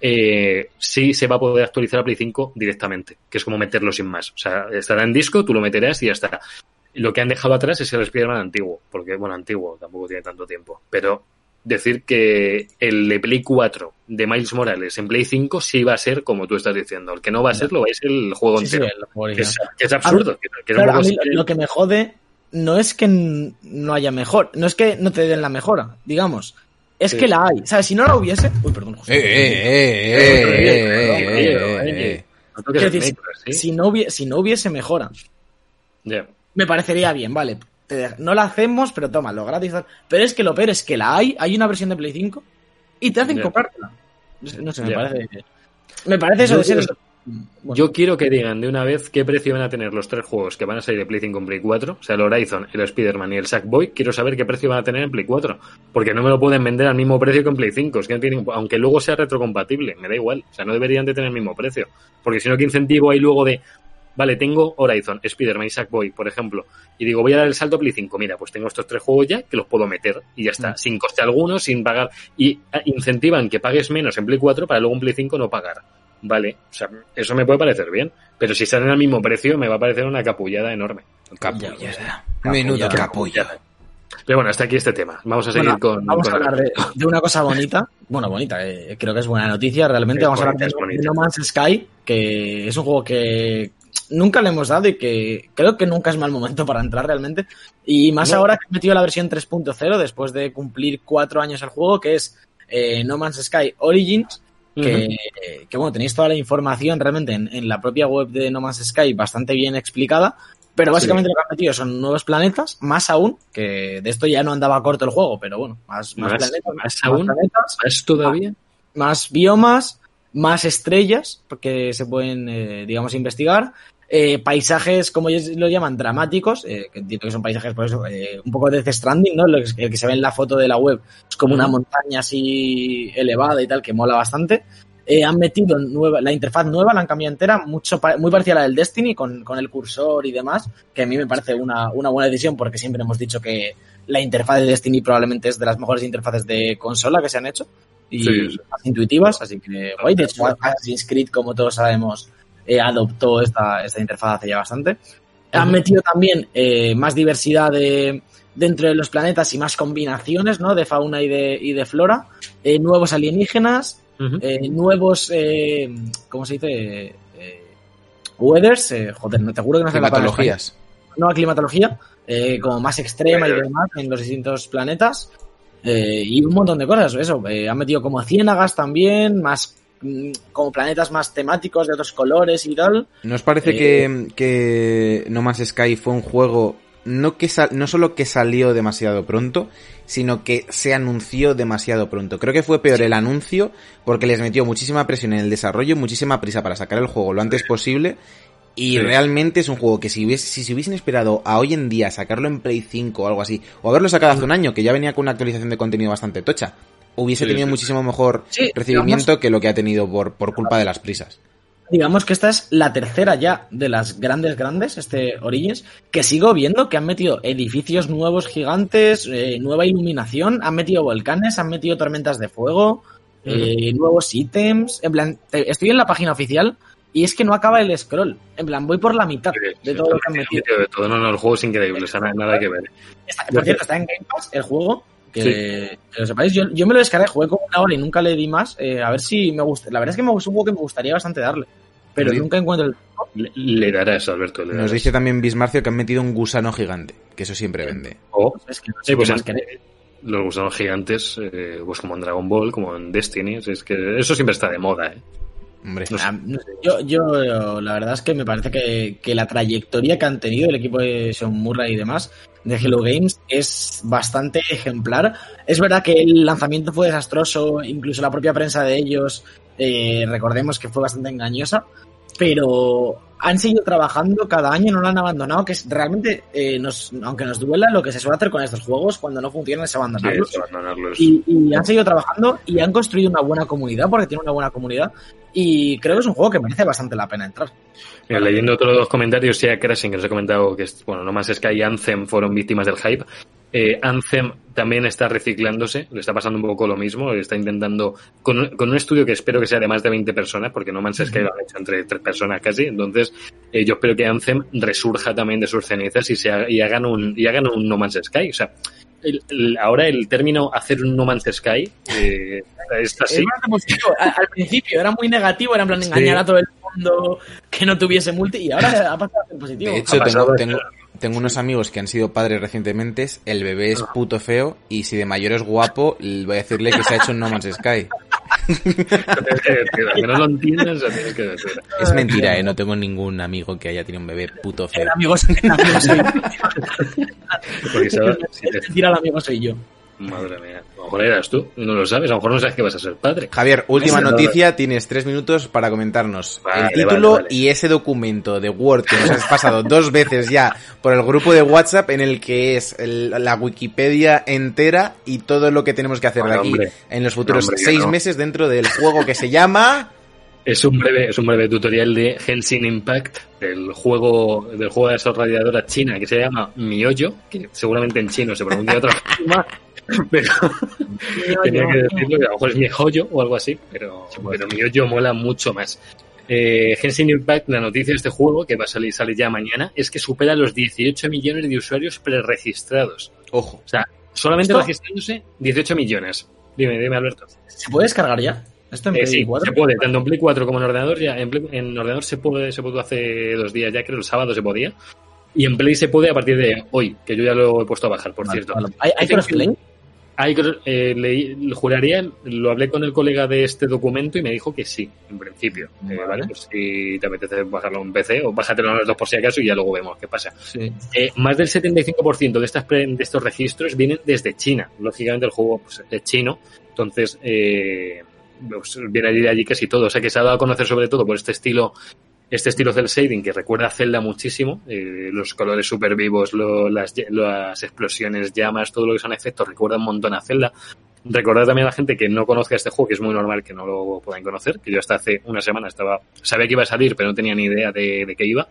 Eh, sí se va a poder actualizar a Play 5 directamente, que es como meterlo sin más. O sea, estará en disco, tú lo meterás y ya está. Lo que han dejado atrás es el Spider-Man antiguo, porque, bueno, antiguo, tampoco tiene tanto tiempo. Pero decir que el de Play 4 de Miles Morales en Play 5 sí va a ser como tú estás diciendo. El que no va a ser lo va a ser el juego Sí, sí, entero. que, es, original. que es absurdo. que- que es un Claro, a mí lo, lo que me jode no es que no haya mejor, no es que no te den la mejora, digamos. Es Sí. que la hay. ¿Sabes? Si no la hubiese. Uy, perdón, José. Si, no hubiese, mejora, me parecería bien, vale. Te no la hacemos, pero toma, lo gratis. Pero es que lo peor es que la hay, hay una versión de Play 5 y te hacen comprártela. No sé, me parece. Me parece eso Yo de ser. Bueno, Yo quiero que digan de una vez qué precio van a tener los tres juegos que van a salir de Play 5 en Play 4, o sea, el Horizon, el Spider-Man y el Sackboy. Quiero saber qué precio van a tener en Play 4, porque no me lo pueden vender al mismo precio que en Play 5. Es que no tienen, aunque luego sea retrocompatible, me da igual. O sea, no deberían de tener el mismo precio, porque si no, ¿qué incentivo hay luego de, vale, tengo Horizon, Spider-Man y Sackboy, por ejemplo, y digo, voy a dar el salto a Play 5. Mira, pues tengo estos tres juegos ya que los puedo meter y ya está, Mm. sin coste alguno, sin pagar. Y ah, incentivan que pagues menos en Play 4 para luego en Play 5 no pagar. Vale, o sea, eso me puede parecer bien, pero si salen al mismo precio me va a parecer una capullada enorme. Capullada. Menudo capullo. Pero bueno, hasta aquí este tema. Vamos a seguir Bueno, con. vamos con a hablar de, de una cosa bonita. Bueno, bonita, eh, creo que es buena noticia. Realmente Es vamos a hablar de No Man's Sky, que es un juego que nunca le hemos dado y que creo que nunca es mal momento para entrar realmente. Y más No. ahora que he metido la versión 3.0 después de cumplir cuatro años el juego, que es eh, No Man's Sky Origins. Que, que, bueno, tenéis toda la información realmente en, en la propia web de No Man's Sky bastante bien explicada. Pero básicamente lo que han metido son nuevos planetas, más aún, que de esto ya no andaba corto el juego, pero bueno, más, más, Más- planetas, más aún. planetas, ¿Más todavía? más biomas, más estrellas, porque se pueden, eh, digamos, investigar. Eh, paisajes, como ellos lo llaman, dramáticos, eh, que entiendo que son paisajes, por eso, eh, un poco de Death Stranding, ¿no? El que se ve en la foto de la web es como una montaña así elevada y tal, que mola bastante. Eh, han metido nueva, la interfaz nueva, la han cambiado entera, mucho, muy parecida a la del Destiny, con, con el cursor y demás, que a mí me parece una, una buena decisión porque siempre hemos dicho que la interfaz de Destiny probablemente es de las mejores interfaces de consola que se han hecho y Sí. más intuitivas, así que guay. De hecho, Assassin's Creed, como todos sabemos, eh, adoptó esta, esta interfaz hace ya bastante. Han metido también eh, más diversidad de, dentro de los planetas y más combinaciones ¿no? de fauna y de, y de flora, eh, nuevos alienígenas, Ujú. eh, nuevos, eh, ¿cómo se dice? Eh, weathers, eh, joder, no te juro que no sé la palabra. Nueva climatología, como más extrema y demás en los distintos planetas. eh, y un montón de cosas, eso. eh, han metido como ciénagas también, más como planetas más temáticos de otros colores y tal. ¿No os parece Eh, que, que No Man's Sky fue un juego no, que sal- no solo que salió demasiado pronto, sino que se anunció demasiado pronto? Creo que fue peor el anuncio porque les metió muchísima presión en el desarrollo, muchísima prisa para sacar el juego lo antes posible. Y realmente es un juego que si, hubiese, si se hubiesen esperado a hoy en día sacarlo en Play 5 o algo así, o haberlo sacado hace un año, que ya venía con una actualización de contenido bastante tocha, hubiese Sí, tenido sí. muchísimo mejor Sí, recibimiento que lo que ha tenido por, por culpa de las prisas. Digamos que esta es la tercera ya de las grandes, grandes, este Origins, que sigo viendo que han metido edificios nuevos gigantes, eh, nueva iluminación, han metido volcanes, han metido tormentas de fuego, eh, nuevos ítems. En plan, estoy en la página oficial y es que no acaba el scroll. En plan, voy por la mitad de todo lo que han metido. de todo. No, no, el juego es increíble, o sea, nada, nada que ver. Está- por cierto, está en Game Pass el juego. Que, que lo sepáis, yo, yo me lo descargué, jugué como una hora y nunca le di más. eh, a ver si me gusta. La verdad es que me, es un juego que me gustaría bastante darle. Pero Sí. nunca encuentro el. Le, le darás, Alberto. Le Nos dice también Bismarcio que han metido un gusano gigante, que eso siempre vende. O, Es que no sé sí, qué pues más en- queréis. los gusanos gigantes, eh, pues como en Dragon Ball, como en Destiny, es que eso siempre está de moda, ¿eh? Hombre, No sé. Ah, no sé, Yo, yo, la verdad es que me parece que, que la trayectoria que han tenido el equipo de Sean Murray y demás de Hello Games es bastante ejemplar. Es verdad que el lanzamiento fue desastroso, incluso la propia prensa de ellos, eh, recordemos que fue bastante engañosa, pero han seguido trabajando cada año, no lo han abandonado, que es realmente, eh, nos, aunque nos duela, lo que se suele hacer con estos juegos, cuando no funcionan es Sí, abandonarlos. es abandonarlos. Y, y han seguido trabajando y han construido una buena comunidad, porque tiene una buena comunidad. Y creo que es un juego que merece bastante la pena entrar. Mira, leyendo otros comentarios, ya Crashing, que os he comentado que, es, bueno, no más Sky y Anthem fueron víctimas del hype. Eh, Anthem también está reciclándose, le está pasando un poco lo mismo, está intentando, con, con un estudio que espero que sea de más de 20 personas, porque No Man's Sky lo han hecho entre tres personas casi, entonces eh, yo espero que Anthem resurja también de sus cenizas y, se haga- y, hagan, un, y hagan un No Man's Sky. O sea, el- el- ahora el término hacer un No Man's Sky eh, está así. Al principio era muy negativo, era en plan Sí. engañar a todo el mundo, que no tuviese multi, y ahora ha pasado a ser positivo. de hecho, tengo, de- tengo, tengo unos amigos que han sido padres recientemente, el bebé es puto feo y si de mayor es guapo, voy a decirle que se ha hecho un No Man's Sky. Tienes que decir, que no lo entiendas, lo tienes que decir. Es mentira, ¿eh? No tengo ningún amigo que haya tenido un bebé puto feo. El amigo, el amigo soy Porque sabes, si te- Es mentira, el amigo soy yo. Madre mía, a lo mejor eras tú, no lo sabes, a lo mejor no sabes que vas a ser padre. Javier, última no- noticia, tienes tres minutos para comentarnos Vale, el título vale, vale. y ese documento de Word que nos has pasado dos veces ya por el grupo de WhatsApp en el que es el- la Wikipedia entera y todo lo que tenemos que hacer de aquí hombre. en los futuros hombre, seis no. meses dentro del juego que se llama... Es un breve, es un breve tutorial de Henshin Impact, del juego, del juego de desarrolladora china que se llama Miyoyo, que seguramente en chino se pronuncia de otra forma, pero tenía que decirlo, que a lo mejor es mi joyo o algo así, pero, pero Miyoyo mola mucho más. Eh, Henshin Impact, la noticia de este juego, que va a salir, sale ya mañana, es que supera los 18 millones de usuarios preregistrados. Ojo, O sea, solamente ¿Esto? registrándose 18 millones. Dime, dime, Alberto. ¿Se puede descargar ya? ¿Esto en Eh, Play sí, 4? se puede, tanto en Play 4 como en ordenador. Ya, en, Play- en ordenador se puede, se pudo hace dos días, ya creo el sábado se podía. Y en Play se puede a partir de hoy, que yo ya lo he puesto a bajar, por Vale, cierto. vale. ¿Hay, hay crossplay? Hay eh, leí- juraría, lo hablé con el colega de este documento y me dijo que sí, en principio. Eh, Vale. Pues si te apetece bajarlo en PC o bájatelo en los dos por si acaso y ya luego vemos qué pasa. Sí. Eh, más del 75% de, estas pre- de estos registros vienen desde China. Lógicamente el juego pues, es chino, entonces eh, pues, viene allí de allí casi todo. O sea que se ha dado a conocer sobre todo por este estilo este estilo cel shading que recuerda a Zelda muchísimo, eh, los colores super vivos, lo- las, las explosiones, llamas, todo lo que son efectos recuerda un montón a Zelda. Recordar también a la gente que no conozca este juego, que es muy normal que no lo puedan conocer, que yo hasta hace una semana estaba, sabía que iba a salir, pero no tenía ni idea de, de qué iba.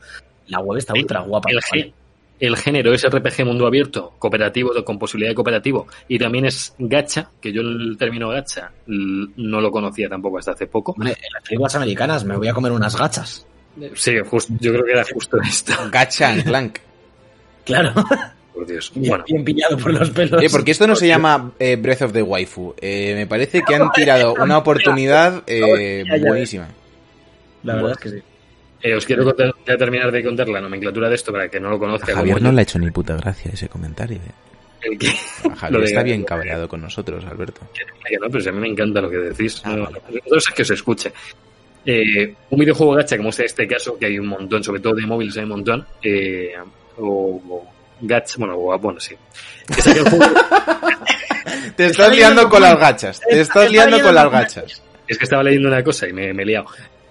La web está ultra guapa. El, ¿vale? el género es RPG mundo abierto, cooperativo, con posibilidad de cooperativo, y también es gacha, que yo el término gacha no lo conocía tampoco hasta hace poco. Hombre, en las películas americanas me voy a comer unas gachas. Sí, justo, yo creo que era justo esto. Gacha and Clank. Claro. Por Dios. Bien, Bueno, bien pillado por los pelos. Eh, porque esto no se llama eh, Breath of the Waifu. Eh, me parece que han tirado una oportunidad eh, buenísima. La verdad es que sí. eh, os quiero contar- terminar de contar la nominatura de esto para que no lo conozca. Javier como no yo. le ha hecho ni puta gracia ese comentario. eh. El que- A Javier Lo de- está bien cabreado con nosotros, Alberto. que no, pero si a mí me encanta lo que decís. Ah, No, vale. Es que os escuche. Eh, un videojuego gacha, como es este caso, que hay un montón, sobre todo de móviles hay un montón, eh, o, o gacha, bueno, o, bueno, sí. Que el juego- Te estás liando con las gachas. Te estás liando con las gachas. es que estaba leyendo una cosa y me, me he liado.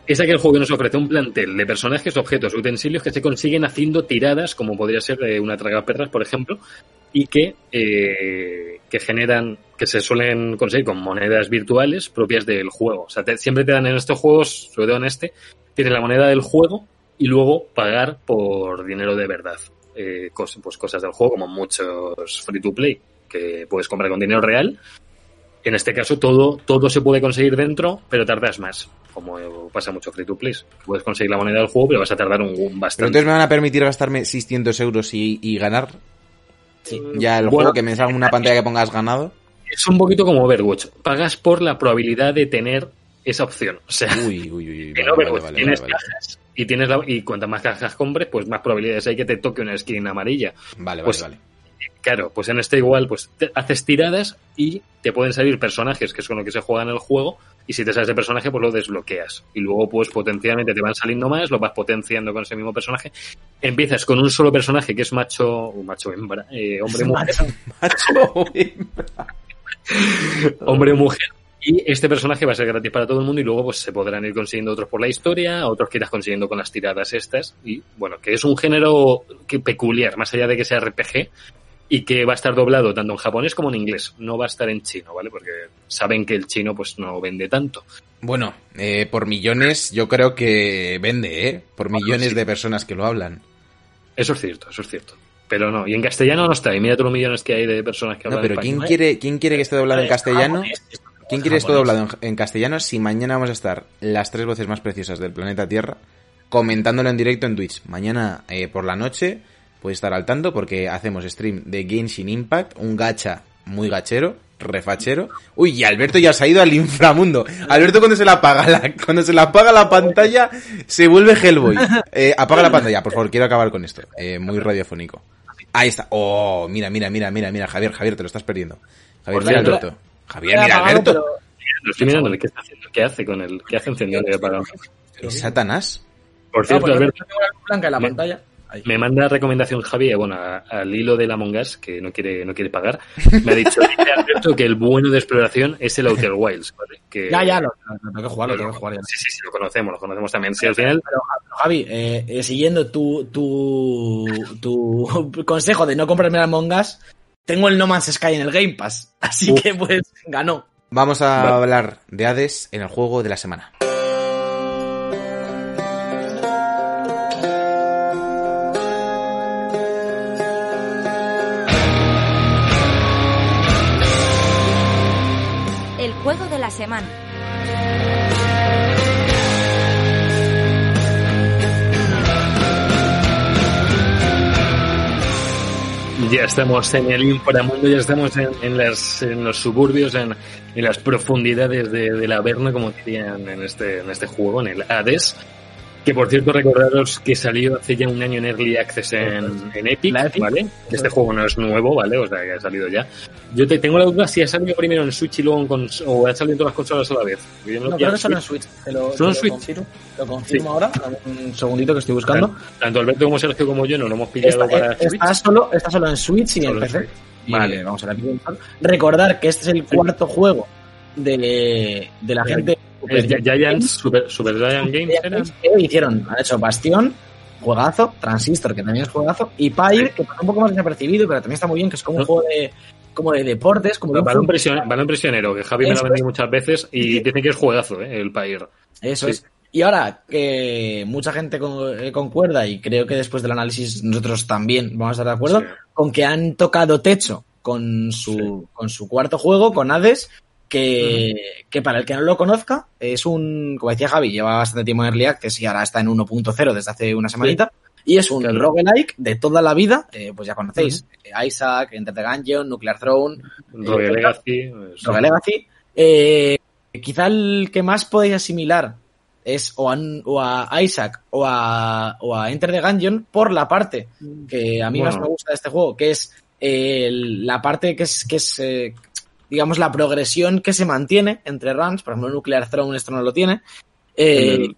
Es aquel juego que nos ofrece un plantel de personajes, objetos, utensilios que se consiguen haciendo tiradas, como podría ser de una tragaperras, por ejemplo, y que, eh, que generan, que se suelen conseguir con monedas virtuales propias del juego. O sea, te- siempre te dan en estos juegos, sobre todo en este, tienes la moneda del juego y luego pagar por dinero de verdad. Eh, cos- pues cosas del juego, como muchos free to play, que puedes comprar con dinero real. En este caso, todo, todo se puede conseguir dentro, pero tardas más. Como pasa mucho free to play. Puedes conseguir la moneda del juego, pero vas a tardar un, un Pero bastante. entonces me van a permitir gastarme 600 euros y, y ganar. Ya el Bueno. juego que me salga una pantalla que pongas ganado. Es un poquito como Overwatch. Pagas por la probabilidad de tener esa opción. O sea, Uy, uy, uy. en vale, Overwatch vale, vale, tienes vale, vale. cajas y tienes la, y cuantas más cajas compres, pues más probabilidades hay que te toque una skin amarilla. Vale, vale, Pues- vale. Claro, pues en este igual, pues te haces tiradas y te pueden salir personajes que es con lo que se juega en el juego. Y si te sale ese personaje, pues lo desbloqueas. Y luego, pues potencialmente te van saliendo más, lo vas potenciando con ese mismo personaje. Empiezas con un solo personaje que es macho, macho hembra, eh, hombre mujer, Macho, hombre mujer. Y este personaje va a ser gratis para todo el mundo y luego pues se podrán ir consiguiendo otros por la historia, otros que irás consiguiendo con las tiradas estas. Y bueno, que es un género que peculiar, más allá de que sea RPG, y que va a estar doblado tanto en japonés como en inglés. No va a estar en chino, ¿vale? Porque saben que el chino pues no vende tanto. Bueno, eh, por millones yo creo que vende, ¿eh? Por millones de personas que lo hablan. Eso es cierto, eso es cierto. Pero no, y en castellano no está. Y mira todos los millones que hay de personas que No, hablan pero ¿quién español. quiere, ¿quién quiere que esté doblado en castellano? ¿Quién quiere esto doblado en, en castellano si mañana vamos a estar las tres voces más preciosas del planeta Tierra comentándolo en directo en Twitch? Mañana eh, por la noche puedes estar al tanto porque hacemos stream de Genshin Impact, un gacha muy gachero, refachero. Uy, y Alberto ya se ha ido al inframundo. Alberto cuando se le apaga la, cuando se le apaga la pantalla se vuelve Hellboy. Eh, apaga la pantalla, por favor, quiero acabar con esto. Eh, muy radiofónico. Ahí está. Oh, mira, mira, mira, mira, mira, Javier, Javier, te lo estás perdiendo. Javier, mira, Alberto. Javier, mira, apagado, Alberto. pero- Lo estoy mirando, ¿qué está haciendo? ¿Qué hace con el, qué hace encendiendo y apagando? Es Satanás. Por Ah, cierto, pues Alberto, yo tengo la luz blanca en la Me- pantalla. Ahí. me manda recomendación Javi, bueno, a- al hilo del Among Us, que no quiere, no quiere pagar. Me ha dicho, Alberto, que el bueno de exploración es el Outer Wilds, ¿vale? Que, Ya, ya, lo, lo- lo tengo que jugar, lo tengo que jugar ya. Sí, sí, sí, lo conocemos, lo conocemos también. Sí, al final, Pero, Javi, eh, eh, siguiendo tu, tu, tu consejo de no comprarme el Among Us, tengo el No Man's Sky en el Game Pass. Así Uf. que, pues, ganó. Vamos a Vale. hablar de Hades en el juego de la semana. La ya estamos en el inframundo, ya estamos en, las, en los suburbios, en, las profundidades de, del Averno, como dirían en este, en este juego, en el Hades. Que por cierto, recordaros que salió hace ya un año en Early Access en, en Epic, La Epic. ¿vale? Este juego no es nuevo, ¿vale? O sea, que ha salido ya. Yo te tengo la duda si ha salido primero en Switch y luego en cons- o ha salido en todas las consolas a la vez. Yo No, creo que solo en Switch. Te lo, ¿Solo en te lo Switch? confirmo, lo confirmo ahora. Un segundito que estoy buscando. Tanto Alberto como Sergio como yo no lo hemos pillado Está, para eh, Switch. está solo, está solo en Switch y en Solo en PC. Switch. Vale. vamos a ver. Recordar que este es el cuarto juego de, de la gente. Super, Super Giant Games era. hicieron, han hecho Bastion, juegazo, Transistor, que también es juegazo, y Pyre, que pasa un poco más desapercibido, pero también está muy bien, que es como un juego de como de deportes, como de Balón, prisionero, balón prisionero, que Javi me lo ha vendido muchas veces y dicen que es juegazo, ¿eh? el Pyre. Eso Sí. es. Y ahora que mucha gente con- eh, concuerda, y creo que después del análisis nosotros también vamos a estar de acuerdo, Sí. con que han tocado techo con su, con su cuarto juego, con Hades, que, que para el que no lo conozca, es un, como decía Javi, lleva bastante tiempo en Early Access y ahora está en 1.0 desde hace una semanita. Y es un Claro. roguelike de toda la vida, eh, pues ya conocéis, eh, Isaac, Enter the Gungeon, Nuclear Throne, Rogue Eh, Legacy. Rogue Legacy. Eh, quizá el que más podéis asimilar es o a, o a Isaac o a, o a Enter the Gungeon por la parte que a mí más me gusta de este juego, que es eh, la parte que es, que es digamos, la progresión que se mantiene entre runs. Por ejemplo, Nuclear Throne esto no lo tiene. Eh, El-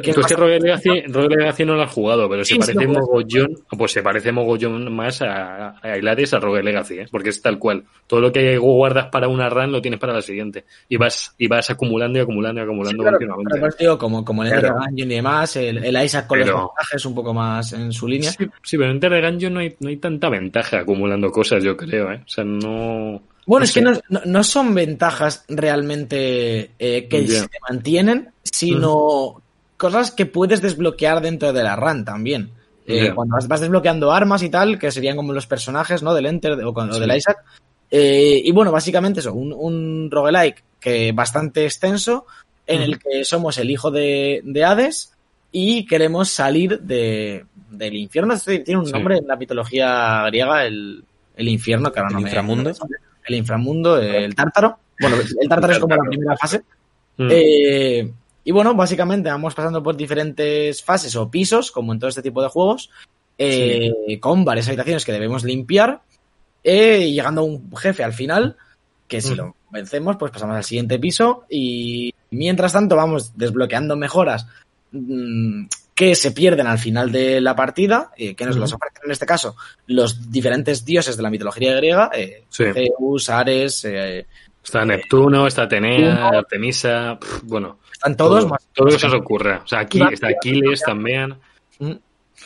que es que Rogue Legacy, Rogue Legacy no lo has jugado, pero Sí, se sí parece mogollón, pues se parece mogollón más a, a Hilaris a Rogue Legacy, ¿eh? porque es tal cual. Todo lo que guardas para una run lo tienes para la siguiente. Y vas, y vas acumulando y acumulando y acumulando claro, continuamente. pero como, como el Enter Claro. Gungeon y demás, el, el Isaac con Pero- los montajes un poco más en su línea. Sí, sí, pero en the Gungeon no hay, no hay tanta ventaja acumulando cosas, yo creo, ¿eh? O sea, no... Bueno, No es sé. que no, no- son ventajas realmente eh, que Ya. se mantienen, sino cosas que puedes desbloquear dentro de la run también. Eh. Cuando vas, vas desbloqueando armas y tal, que serían como los personajes, ¿no? Del Enter o, con- Sí. del Isaac. Eh, y bueno, básicamente eso, un, un roguelike que bastante extenso, en el que somos el hijo de, de Hades y queremos salir de, del infierno. Tiene un Sí. nombre en la mitología griega, el, el infierno, que ahora ¿El no me- inframundo? no me. El inframundo, el tártaro. Bueno, el tártaro es como la primera fase. Mm. Eh, y bueno, básicamente vamos pasando por diferentes fases o pisos, como en todo este tipo de juegos, eh, con varias habitaciones que debemos limpiar, eh, y llegando a un jefe al final, que si Mm. lo vencemos, pues pasamos al siguiente piso, y mientras tanto vamos desbloqueando mejoras mm, que se pierden al final de la partida, eh, que nos las ofrecen en este caso los diferentes dioses de la mitología griega, eh, Sí. Zeus, Ares, eh, Está Neptuno, está Atenea. Artemisa, bueno, están todos todo, más todo lo que se os ocurra. O sea, aquí está Aquiles también. Mm.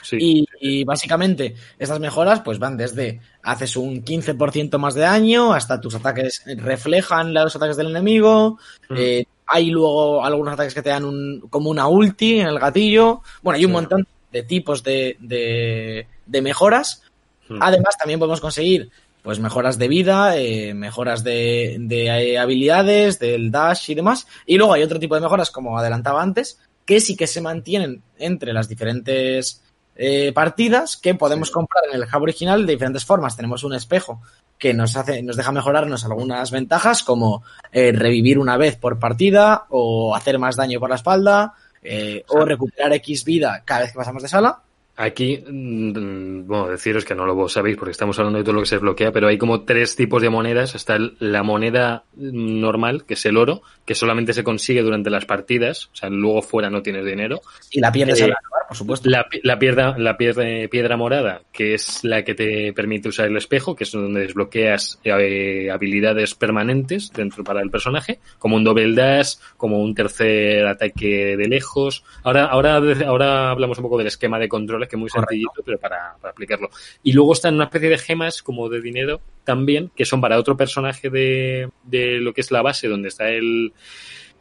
Sí. Y, y básicamente estas mejoras pues van desde haces un 15% más de daño hasta tus ataques reflejan los ataques del enemigo. Eh, hay luego algunos ataques que te dan un, como una ulti en el gatillo. Bueno, hay un Sí. montón de tipos de, de, de mejoras. Mm. Además también podemos conseguir pues mejoras de vida, eh, mejoras de, de habilidades, del dash y demás. Y luego hay otro tipo de mejoras, como adelantaba antes, que sí que se mantienen entre las diferentes eh, partidas que podemos Sí. comprar en el hub original de diferentes formas. Tenemos un espejo que nos hace, nos deja mejorarnos algunas ventajas, como eh, revivir una vez por partida, o hacer más daño por la espalda, eh, o recuperar X vida cada vez que pasamos de sala. Aquí, mm, bueno, deciros que no lo sabéis porque estamos hablando de todo lo que se desbloquea, pero hay como tres tipos de monedas. Está el- la moneda mm, normal, que es el oro, que solamente se consigue durante las partidas, o sea, luego fuera no tienes dinero. Y la pierdes Eh, al acabar, por supuesto. La, la, piedra, la piedra, piedra morada, que es la que te permite usar el espejo, que es donde desbloqueas eh, habilidades permanentes dentro para el personaje, como un doble dash, como un tercer ataque de lejos. Ahora, ahora, ahora hablamos un poco del esquema de que es muy Correcto. sencillito, pero para, para aplicarlo. Y luego están una especie de gemas como de dinero también, que son para otro personaje de, de lo que es la base, donde está el,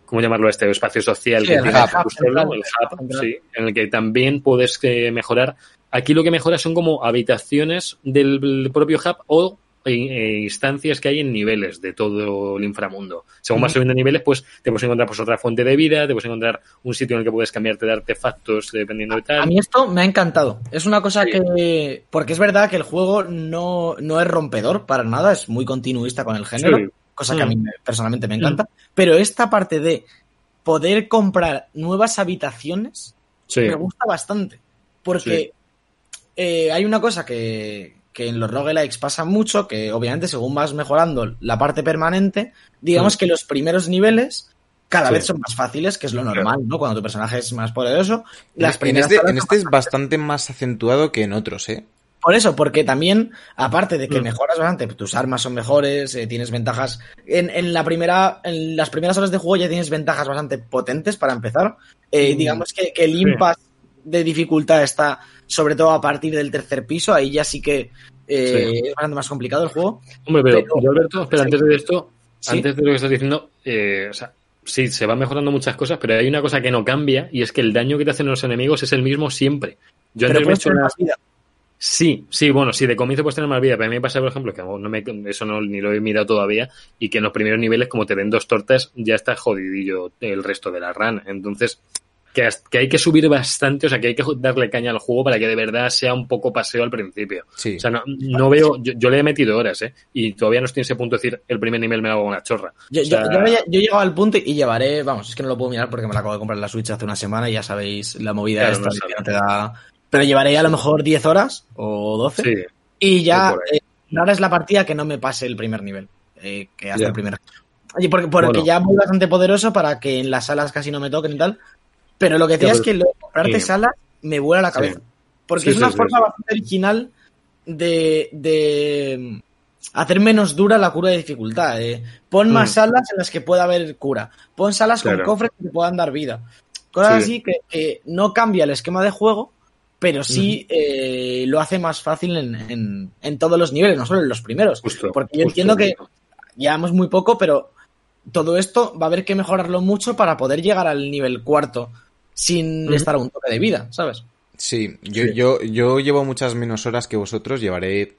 ¿cómo llamarlo este? Espacio social Sí, que el tiene hub, el hub, sí, en el que también puedes eh, mejorar. Aquí lo que mejora son como habitaciones del propio hub o instancias que hay en niveles de todo el inframundo. Según vas subiendo niveles, pues te puedes encontrar pues, otra fuente de vida, te puedes encontrar un sitio en el que puedes cambiarte de artefactos dependiendo de tal. A mí esto me ha encantado. Es una cosa Sí. que. Porque es verdad que el juego no, no es rompedor para nada, es muy continuista con el género, Sí. cosa que a mí Mm. me- personalmente me encanta. Pero esta parte de poder comprar nuevas habitaciones me gusta bastante. Porque eh, hay una cosa que, que en los roguelikes pasa mucho, que obviamente según vas mejorando la parte permanente, digamos Mm. que los primeros niveles cada Sí. vez son más fáciles, que es lo normal, ¿no? Cuando tu personaje es más poderoso. Las en primeras este, en este es bastante más acentuado que en otros, ¿eh? por eso, porque también, aparte de que Mm. mejoras bastante, tus armas son mejores, eh, tienes ventajas. En, en la primera, en las primeras horas de juego ya tienes ventajas bastante potentes para empezar. Eh, Mm. Digamos que, que el Sí. impasse de dificultad está sobre todo a partir del tercer piso, ahí ya sí que eh, es bastante más complicado el juego. Hombre, pero, Pero- yo, Alberto, espera, Sí. antes de esto, Sí. antes de lo que estás diciendo, eh, o sea, sí, se van mejorando muchas cosas, pero hay una cosa que no cambia y es que el daño que te hacen los enemigos es el mismo siempre. Yo Pero antes me he hecho una... Sí, sí, bueno, sí, de comienzo puedes tener más vida, pero a mí me pasa, por ejemplo, que no me, eso no, ni lo he mirado todavía, y que en los primeros niveles, como te den dos tortas, ya está jodidillo el resto de la run. Entonces, que, hay que subir bastante, o sea, que hay que darle caña al juego para que de verdad sea un poco paseo al principio. Sí. O sea, no, no veo, yo, yo le he metido horas, ¿eh? Y todavía no estoy en ese punto de decir, el primer nivel me lo hago una chorra. Yo, O sea, yo, yo he llegado al punto y llevaré, vamos, es que no lo puedo mirar porque me la acabo de comprar en la Switch hace una semana y ya sabéis la movida Claro, esta no de que sabes. no te da... Pero llevaré a lo mejor 10 horas o 12 Sí, y ya eh, ahora es la partida que no me pase el primer nivel, eh, que hasta Ya. el primer. Oye, porque, porque Bueno. ya voy bastante poderoso para que en las salas casi no me toquen y tal. Pero lo que decía Ya, es que lo de comprarte salas me vuela la cabeza. Porque es una forma bastante original de, de hacer menos dura la cura de dificultad. eh. Pon más Mm. salas en las que pueda haber cura. Pon salas con cofres que te puedan dar vida. Cosas Sí. así que, que no cambia el esquema de juego, pero sí eh, lo hace más fácil en, en- en todos los niveles, no solo en los primeros. justo. Porque yo justo, entiendo que llevamos muy poco, pero todo esto va a haber que mejorarlo mucho para poder llegar al nivel cuarto sin estar a un toque de vida, ¿sabes? Sí, yo, Sí. Yo, yo llevo muchas menos horas que vosotros, llevaré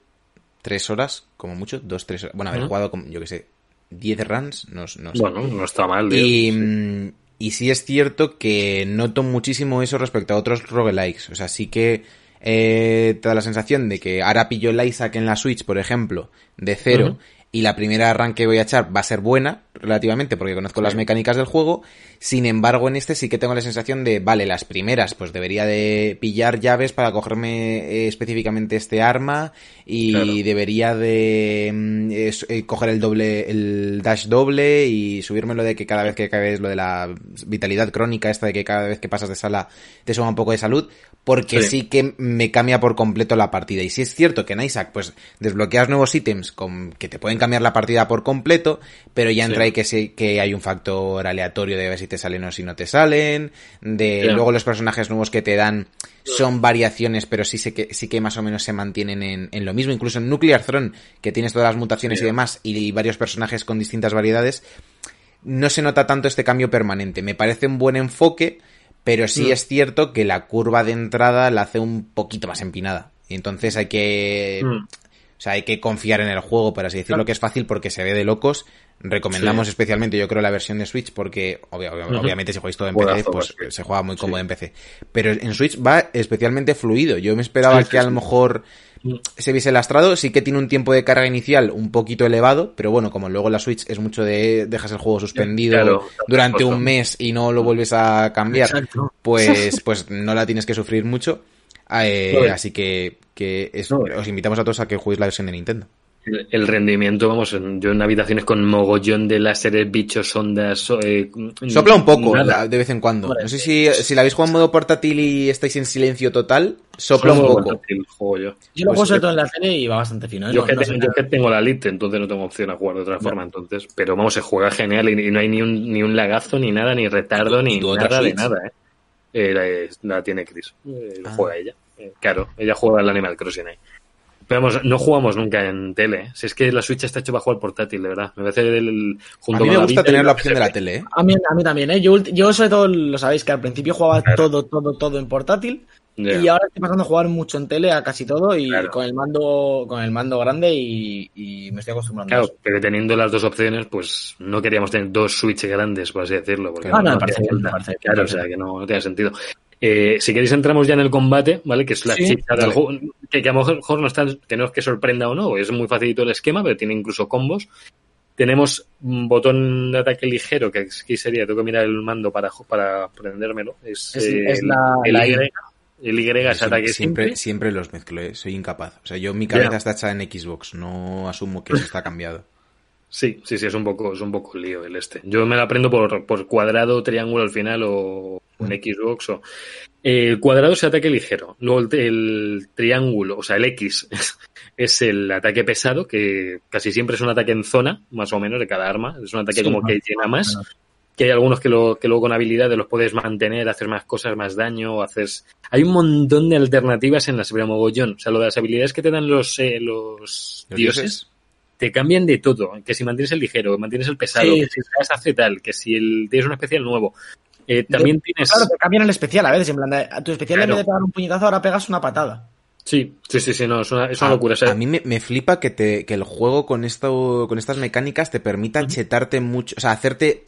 tres horas, como mucho, dos, tres horas. Bueno, haber jugado, como, yo que sé, diez runs, no, no sé. Bueno, no está mal. y. Sí. mm, y sí es cierto que noto muchísimo eso respecto a otros roguelikes. O sea, sí que eh, te da la sensación de que ahora pillo el Isaac en la Switch, por ejemplo, de cero. Y la primera run que voy a echar va a ser buena, relativamente, porque conozco las mecánicas del juego. Sin embargo, en este sí que tengo la sensación de, vale, las primeras, pues debería de pillar llaves para cogerme eh, específicamente este arma y Claro. debería de mm, eh, coger el doble, el dash doble y subírmelo de que cada vez que acabes lo de la vitalidad crónica, esta de que cada vez que pasas de sala te suma un poco de salud, porque sí. Sí. que me cambia por completo la partida. Y si es cierto que en Isaac, pues desbloqueas nuevos ítems con, que te pueden cambiar la partida por completo, pero ya entra Sí. ahí que, sí- que hay un factor aleatorio de ver si te salen o si no te salen, de luego los personajes nuevos que te dan son variaciones, pero sí, sé que, sí que más o menos se mantienen en, en lo mismo. Incluso en Nuclear Throne, que tienes todas las mutaciones Sí. y demás, y varios personajes con distintas variedades, no se nota tanto este cambio permanente. Me parece un buen enfoque, pero sí Mm. es cierto que la curva de entrada la hace un poquito más empinada. Y entonces hay que... Mm. O sea, hay que confiar en el juego, por así decirlo, Claro. que es fácil porque se ve de locos. Recomendamos Sí. especialmente, yo creo, la versión de Switch porque obviamente si jugáis todo en PC, pues se juega muy sí. cómodo en PC. Pero en Switch va especialmente fluido. Yo me esperaba que a lo mejor. Se viese lastrado. Sí que tiene un tiempo de carga inicial un poquito elevado, pero bueno, como luego la Switch es mucho de dejas el juego suspendido Claro, durante un mes y no lo vuelves a cambiar, Exacto. pues, pues no la tienes que sufrir mucho. Eh, No, así que, que es- No, os invitamos a todos a que juguéis la versión de Nintendo. El, el rendimiento, vamos, en- yo en habitaciones con mogollón de láseres, bichos, ondas. so- eh, Sopla un poco nada. la- de vez en cuando. No sé si, si la habéis jugado en modo portátil y estáis en silencio total, sopla Solo un poco. portátil juego yo. Yo lo Pues juego sobre yo- todo en la tele y va bastante fino. ¿eh? Yo, No- que no te- sé yo que tengo la Lite, entonces no tengo opción a jugar de otra forma, entonces. Pero vamos, se juega genial y, y no hay ni un, ni un lagazo, ni nada, ni retardo, ¿Y ni nada de Switch? nada, ¿eh? Eh, la, la tiene Chris. Eh, Ah. juega ella. Eh, claro, ella juega al Animal Crossing ahí. Pero vamos, no jugamos nunca en tele. Si es que la Switch está hecho para jugar portátil, de verdad. Me parece el, el- A junto mí me la gusta Vita tener la opción de la tele, ¿eh? A mí, a mí también, ¿eh? Yo, ulti- yo sobre todo lo sabéis que al principio jugaba Claro. todo, todo, todo en portátil Ya. y ahora estoy pasando a jugar mucho en tele a casi todo y Claro. con el mando con el mando grande y, y me estoy acostumbrando a Claro, eso. pero teniendo las dos opciones, pues no queríamos tener dos Switch grandes, por así decirlo. Porque Ah, no, no me parece me parece Claro, me o sea, que no, no tiene sentido. Eh, si queréis entramos ya en el combate, ¿vale? Que es la Sí, chica del juego, que, que a lo mejor no está, que no es que sorprenda o no, es muy facilito el esquema, pero tiene incluso combos. Tenemos un botón de ataque ligero, que aquí sería, tengo que mirar el mando para, para prendérmelo. Es, Es, eh, es la, el, la Y. El Y es ataque siempre, simple. siempre los mezclo, ¿eh? soy incapaz. O sea, yo mi cabeza está hecha en Xbox, no asumo que eso está cambiado. Sí, sí, sí, es un poco, es un poco lío el este. Yo me lo aprendo por, por cuadrado, triángulo al final o en Xbox o. Eh, El cuadrado es el ataque ligero. Luego el, el triángulo, o sea, el X es el ataque pesado, que casi siempre es un ataque en zona, más o menos, de cada arma. Es un ataque Sí, como más- que llena más. menos. que hay algunos que, lo, que luego con habilidades los puedes mantener, hacer más cosas, más daño, haces... Hay un montón de alternativas en la Sabrina Mogollón. O sea, lo de las habilidades que te dan los, eh, los, ¿Los dioses, dioses? te cambian de todo. Que si mantienes el ligero, que mantienes el pesado, Sí, que si hace tal, que si el, tienes un especial nuevo. Eh, también tienes... Claro, te cambian el especial a veces. En plan, de- a tu especial en Claro. vez de pegar un puñetazo, ahora pegas una patada. Sí, sí, sí, sí, no, es una, es una A- locura. O sea, a mí me, me flipa que, te, que el juego con, esto, con estas mecánicas te permita chetarte mucho, o sea, hacerte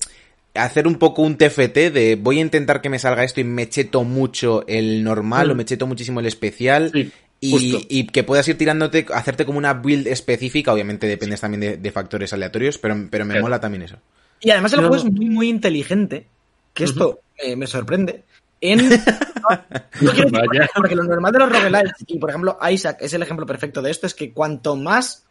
hacer un poco un TFT de voy a intentar que me salga esto y me cheto mucho el normal Mm. o me cheto muchísimo el especial sí, y, y que puedas ir tirándote, hacerte como una build específica, obviamente dependes también de, de factores aleatorios, pero, pero me Claro. mola también eso. Y además el No, juego es muy, muy inteligente. Que esto eh, me sorprende. En. No quiero decir, Vaya. porque lo normal de los roguelites, y por ejemplo, Isaac es el ejemplo perfecto de esto, es que cuanto más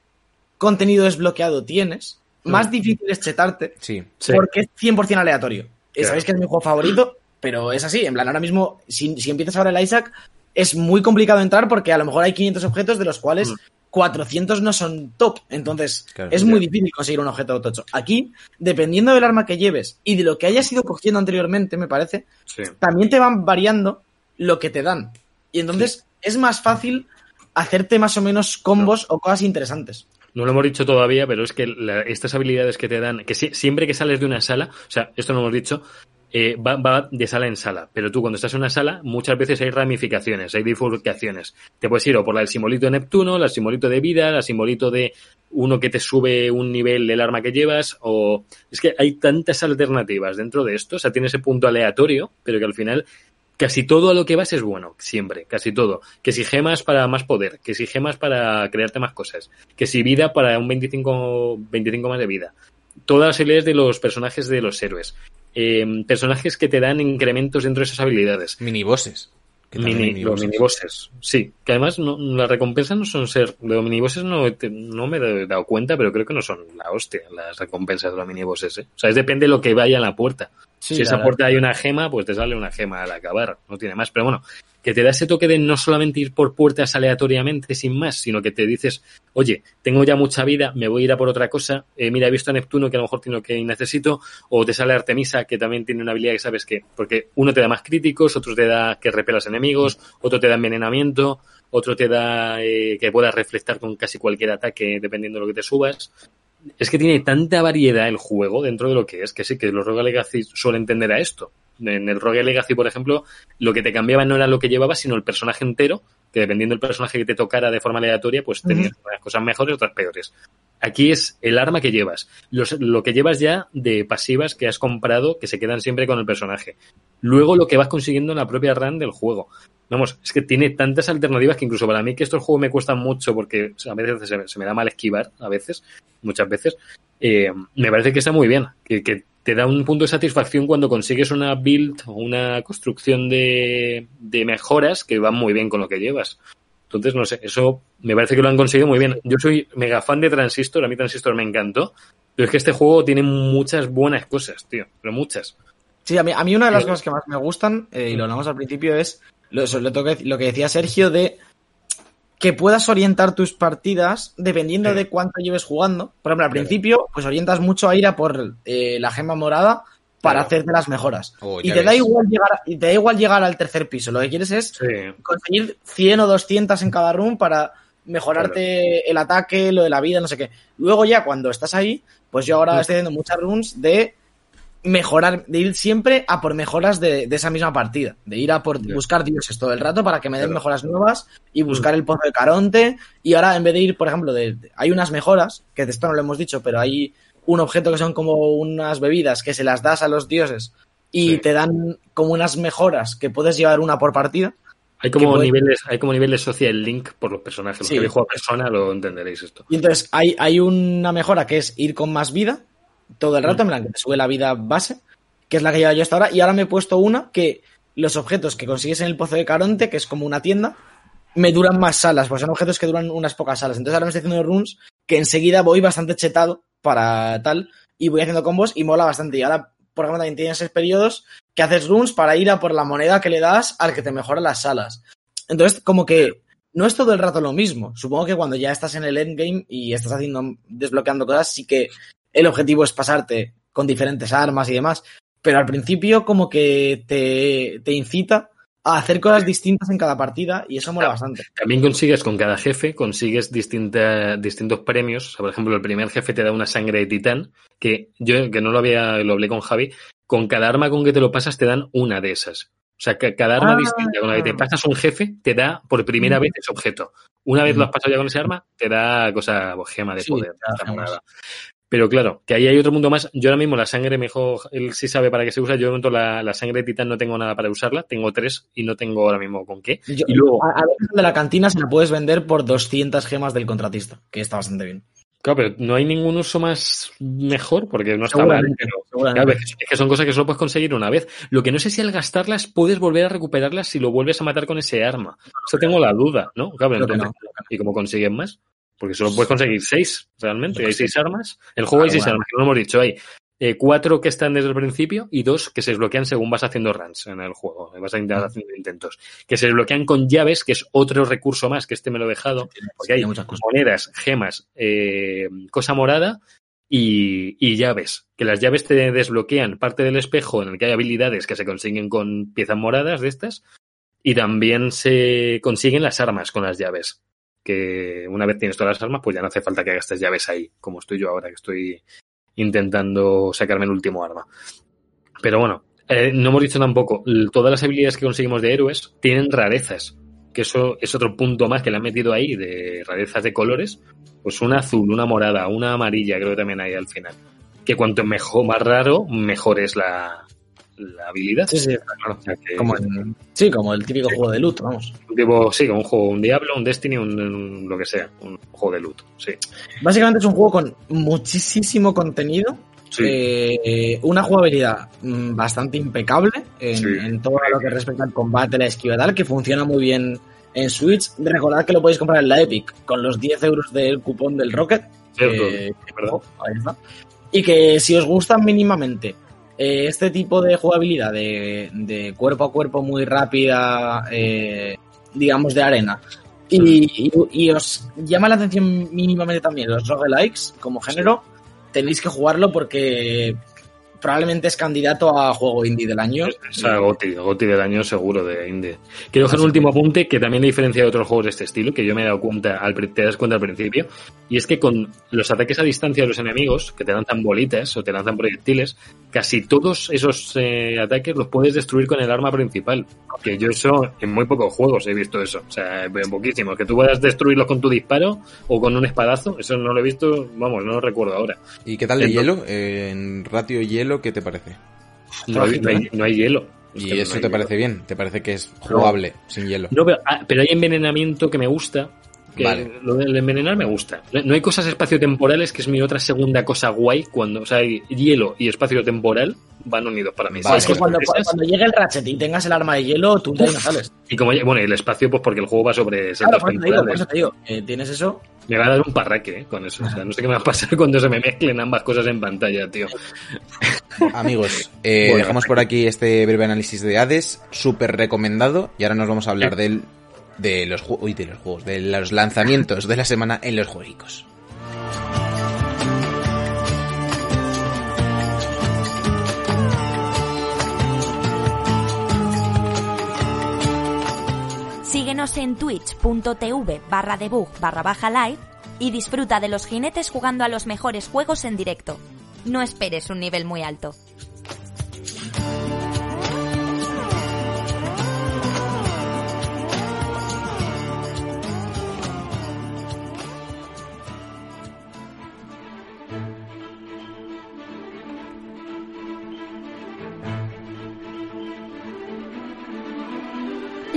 contenido desbloqueado tienes, más difícil es chetarte, Sí. Sí. porque es 100% aleatorio. Eh, Claro. Sabéis que es mi juego favorito, pero es así. En plan, ahora mismo, si, si empiezas ahora el Isaac, es muy complicado entrar porque a lo mejor hay 500 objetos de los cuales Mm. 400 no son top. Entonces, Claro, es muy difícil conseguir un objeto tocho. Aquí, dependiendo del arma que lleves y de lo que hayas ido cogiendo anteriormente, me parece, sí. también te van variando lo que te dan. Y entonces es más fácil hacerte más o menos combos o cosas interesantes. No lo hemos dicho todavía, pero es que la- estas habilidades que te dan, que si- siempre que sales de una sala, o sea, esto no lo hemos dicho, eh, va, va de sala en sala. Pero tú cuando estás en una sala, muchas veces hay ramificaciones, hay bifurcaciones. Te puedes ir o por la del simbolito de Neptuno, la simbolito de vida, la simbolito de uno que te sube un nivel del arma que llevas, o es que hay tantas alternativas dentro de esto, o sea, tiene ese punto aleatorio, pero que al final casi todo a lo que vas es bueno, siempre, casi todo. Que si gemas para más poder, que si gemas para crearte más cosas, que si vida para un 25, 25 más de vida. Todas las habilidades de los personajes de los héroes. Eh, personajes que te dan incrementos dentro de esas habilidades. Minibosses. que Mini, los minibosses. Sí, que además no, las recompensas no son ser. De los minibosses no, te- no me he dado cuenta, pero creo que no son la hostia las recompensas de los minibosses. ¿eh? O sea, es depende de lo que vaya en la puerta. Sí, si la esa puerta hay una gema, pues te sale una gema al acabar, no tiene más. Pero bueno, que te da ese toque de no solamente ir por puertas aleatoriamente sin más, sino que te dices, oye, tengo ya mucha vida, me voy a ir a por otra cosa, eh, mira, he visto a Neptuno que a lo mejor tiene lo que necesito, o te sale Artemisa que también tiene una habilidad que sabes que, porque uno te da más críticos, otro te da que repelas enemigos, otro te da envenenamiento, otro te da eh, que puedas reflectar con casi cualquier ataque dependiendo de lo que te subas es que tiene tanta variedad el juego dentro de lo que es, que sí, que los Rogue suelen tender a esto. En el Rogue Legacy, por ejemplo, lo que te cambiaba no era lo que llevabas, sino el personaje entero, que dependiendo del personaje que te tocara de forma aleatoria, pues tenías unas cosas mejores, otras peores. Aquí es el arma que llevas, los- lo que llevas ya de pasivas que has comprado, que se quedan siempre con el personaje. Luego lo que vas consiguiendo en la propia run del juego. Vamos, es que tiene tantas alternativas que incluso para mí que estos juegos me cuestan mucho porque a veces se, se me da mal esquivar, a veces, muchas veces, eh, me parece que está muy bien, que, que te da un punto de satisfacción cuando consigues una build o una construcción de, de mejoras que van muy bien con lo que llevas. Entonces, no sé, eso me parece que lo han conseguido muy bien. Yo soy mega fan de Transistor, a mí Transistor me encantó, pero es que este juego tiene muchas buenas cosas, tío, pero muchas. Sí, a mí, a mí una de las Sí. cosas que más me gustan, eh, y lo hablamos al principio, es lo, eso, lo, que, lo que decía Sergio de que puedas orientar tus partidas dependiendo Sí. de cuánto lleves jugando. Por ejemplo, al principio, pues orientas mucho a ir a por eh, la gema morada para Claro. hacerte las mejoras. Oh, y te da igual llegar y te da igual llegar al tercer piso. Lo que quieres es Sí, conseguir 100 o 200 en cada room para mejorarte el ataque, lo de la vida, no sé qué. Luego ya cuando estás ahí, pues yo ahora Mm. estoy haciendo muchas runs de mejorar, de ir siempre a por mejoras de, de esa misma partida, de ir a por buscar dioses todo el rato para que me den Claro. Mm. mejoras nuevas y buscar el pozo de Caronte y ahora en vez de ir, por ejemplo, de, de- hay unas mejoras, que de esto no lo hemos dicho, pero hay un objeto que son como unas bebidas que se las das a los dioses y Sí. te dan como unas mejoras que puedes llevar una por partida. Hay como puede- niveles, hay como niveles social link por los personajes. Los Sí. que habéis jugado a persona lo entenderéis esto. Y entonces hay, hay una mejora que es ir con más vida todo el rato, en plan sube la vida base, que es la que llevo yo hasta ahora. Y ahora me he puesto una que los objetos que consigues en el pozo de Caronte, que es como una tienda, me duran más salas, pues son objetos que duran unas pocas salas. Entonces ahora me estoy haciendo runs que enseguida voy bastante chetado para tal y voy haciendo combos y mola bastante. Y ahora, por ejemplo, también tienes periodos que haces runs para ir a por la moneda que le das al que te mejora las salas. Entonces, como que no es todo el rato lo mismo. Supongo que cuando ya estás en el endgame y estás haciendo, desbloqueando cosas, sí que el objetivo es pasarte con diferentes armas y demás. pero al principio como que te, te incita a hacer cosas distintas en cada partida y eso mola bastante. También consigues con cada jefe, consigues distinta, distintos premios. O sea, por ejemplo, el primer jefe te da una sangre de titán, que yo, que no lo había, lo hablé con Javi, con cada arma con que te lo pasas te dan una de esas. O sea, que cada arma Ah. distinta con la que te pasas un jefe te da por primera vez ese objeto. Una vez lo has pasado ya con ese arma, te da cosa, gema de Sí, poder. Pero claro, que ahí hay otro mundo más. Yo ahora mismo la sangre mejor, él sí sabe para qué se usa. Yo de momento la, la sangre de titán no tengo nada para usarla. Tengo tres y no tengo ahora mismo con qué. Yo- Y luego, a, a veces de la cantina se la puedes vender por 200 gemas del contratista, que está bastante bien. claro, pero no hay ningún uso más mejor porque no está mal. Pero. Claro, es que son cosas que solo puedes conseguir una vez. Lo que no sé si al gastarlas puedes volver a recuperarlas si lo vuelves a matar con ese arma. Eso tengo la duda, ¿no? Claro, entonces, no, no. ¿y cómo consiguen más? Porque solo puedes conseguir seis, realmente. Hay seis armas. En el juego hay Ah, seis bueno. armas, que no lo hemos dicho. Hay eh, cuatro que están desde el principio y dos que se desbloquean según vas haciendo runs en el juego. Vas intentar Mm. haciendo intentos. Que se desbloquean con llaves, que es otro recurso más, que este me lo he dejado. Porque hay Tiene muchas cosas. monedas, gemas, eh, cosa morada y, y llaves. Que las llaves te desbloquean parte del espejo en el que hay habilidades que se consiguen con piezas moradas de estas. Y también se consiguen las armas con las llaves. Que una vez tienes todas las armas, pues ya no hace falta que gastes llaves ahí, como estoy yo ahora, que estoy intentando sacarme el último arma. Pero bueno, eh, no hemos dicho tampoco, todas las habilidades que conseguimos de héroes tienen rarezas. Que eso es otro punto más que le han metido ahí de rarezas de colores. Pues una azul, una morada, una amarilla, creo que también hay al final. Que cuanto mejor, más raro, mejor es la, la habilidad. Sí, sí, O sea que- como en- sí, como el típico juego de loot, vamos. un tipo, sí, un juego, un Diablo, un Destiny, un, un- lo que sea, un juego de loot, sí. Básicamente es un juego con muchísimo contenido, Sí. eh, una jugabilidad mm, bastante impecable en, Sí. en todo lo que respecta al combate, la esquiva y tal, que funciona muy bien en Switch. Recordad que lo podéis comprar en la Epic con los 10 euros del cupón del Rocket. Ahí está. Y que si os gusta mínimamente eh, este tipo de jugabilidad de, de cuerpo a cuerpo muy rápida, eh, digamos de arena, y, y- y os llama la atención mínimamente también los roguelikes como género, tenéis que jugarlo porque probablemente es candidato a juego indie del año. Es a Goti, Goti del año seguro de Indie. Quiero dejar un último apunte que también diferencia de otros juegos de este estilo, que yo me he dado cuenta, al, te das cuenta al principio, y es que con los ataques a distancia de los enemigos, que te lanzan bolitas o te lanzan proyectiles, casi todos esos eh, ataques los puedes destruir con el arma principal. Que yo eso, en muy pocos juegos he visto eso, o sea, en poquísimos. Que tú puedas destruirlos con tu disparo o con un espadazo, eso no lo he visto, vamos, no lo recuerdo ahora. ¿Y qué tal de Entonces- hielo? Eh, en ratio hielo, ¿qué te parece? No hay, no hay- no hay hielo. ¿Y no eso te hielo. parece bien? ¿Te parece que es jugable sin hielo? No, pero, ah, pero hay envenenamiento que me gusta. Que Vale. Lo del envenenar me gusta. No, no hay cosas espaciotemporales, que es mi otra segunda cosa guay. Cuando, o sea, hay hielo y espacio temporal van unidos para mí. Vale, es que cuando, llegue el Ratchet y tengas el arma de hielo, tú de ahí no sales. Y como, bueno, y el espacio, pues porque el juego va sobre Claro, por eso te digo, por temporales. eso te digo. eh, tienes eso. Me va a dar un parraque eh, con eso. O sea, no sé qué me va a pasar cuando se me mezclen ambas cosas en pantalla, tío. Amigos, eh, Bueno, dejamos por aquí este breve análisis de Hades, súper recomendado, y ahora nos vamos a hablar del, de, los, uy, de los juegos, de los lanzamientos de la semana en los jueguicos. Síguenos en twitch.tv barra debug barra baja live y disfruta de los jinetes jugando a los mejores juegos en directo. No esperes un nivel muy alto.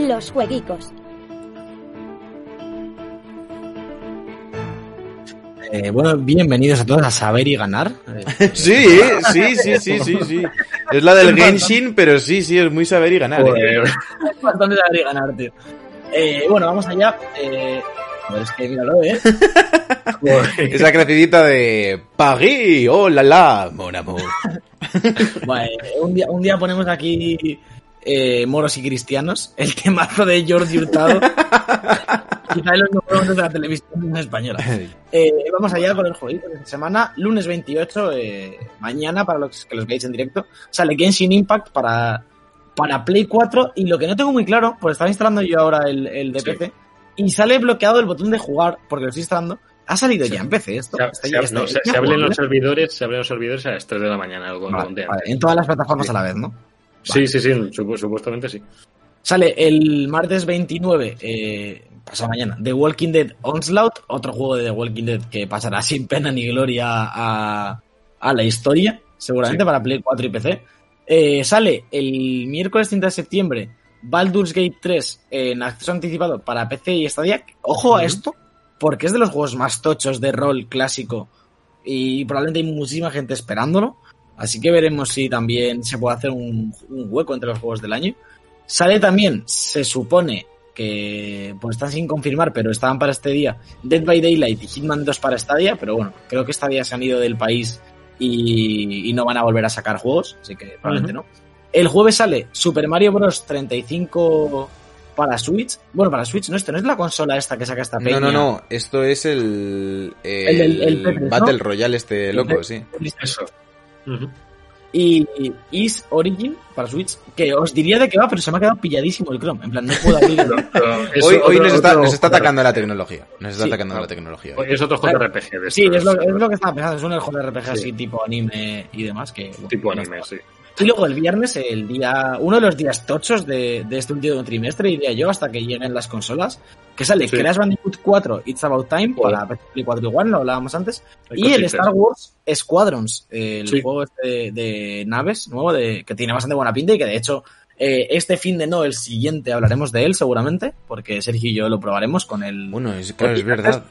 Los jueguicos. Eh, bueno, bienvenidos a todos a Saber y Ganar. Sí, sí, sí, sí, sí, sí. Es la del Genshin, pero sí, sí, es muy saber y ganar. ¿eh? Joder. bastante Saber y Ganar, tío. Eh, bueno, vamos allá. Eh, a ver, es que míralo, ¿eh? Esa crecidita de Pagui, oh la la, mon amour. Vale, un, día, un día ponemos aquí eh, moros y cristianos, el temazo de George Hurtado. y trae los números de la televisión española. Eh, vamos allá con el jueguito de esta semana. Lunes 28, eh, mañana, para los que los veáis en directo, sale Genshin Impact para, para Play 4. Y lo que no tengo muy claro, pues estaba instalando yo ahora el, el de Sí. Y sale bloqueado el botón de jugar, porque lo estoy instalando. ¿Ha salido ya en PC esto? Se, se- no, abren los servidores, se abren los servidores a las 3 de la mañana, algo Vale, en todas las plataformas a la vez, ¿no? Sí, sí, sí, supu- supuestamente sí. Sale el martes 29, eh, pasado mañana, The Walking Dead Onslaught, otro juego de The Walking Dead que pasará sin pena ni gloria a, a la historia, seguramente Sí. para Play 4 y PC. Eh, sale el miércoles 30 de septiembre Baldur's Gate 3 en acceso anticipado para PC y Stadia. Ojo a esto, porque es de los juegos más tochos de rol clásico y probablemente hay muchísima gente esperándolo. Así que veremos si también se puede hacer un, un hueco entre los juegos del año. Sale también, se supone que pues están sin confirmar, pero estaban para este día Dead by Daylight y Hitman 2 para Stadia, pero bueno, creo que Stadia se han ido del país y, y no van a volver a sacar juegos, así que probablemente no. El jueves sale Super Mario Bros. 35 para Switch. Bueno, para Switch, no, esto no es la consola esta que saca esta peña. No, no, no. Esto es el. El, El- el- el Tetris, ¿no? Battle Royale este loco, sí. Eso. Ujú. Y Is Origin para Switch, que os diría de qué va, pero se me ha quedado pilladísimo el Chrome. En plan, no puedo abrirlo. Hoy, hoy otro- nos, está, otro nos está atacando la tecnología. Nos está Sí, atacando no. la tecnología. Hoy Es otro JRPG de Sí, es lo, es lo que estaba pensando. Es un JRPG Sí. así tipo anime y demás. Que, bueno, Tipo anime, está. sí. Y luego el viernes, el día, uno de los días tochos de, de este último trimestre, diría yo, hasta que lleguen las consolas, que sale Sí. Crash Bandicoot 4 It's About Time Joder. para Play 4 igual, lo hablábamos antes, Hay y el. Star Wars Squadrons, el Sí. juego este de, de naves nuevo, de, que tiene bastante buena pinta y que de hecho eh, este fin de no, el siguiente hablaremos de él seguramente, porque Sergio y yo lo probaremos con el... Bueno, es, claro, es verdad.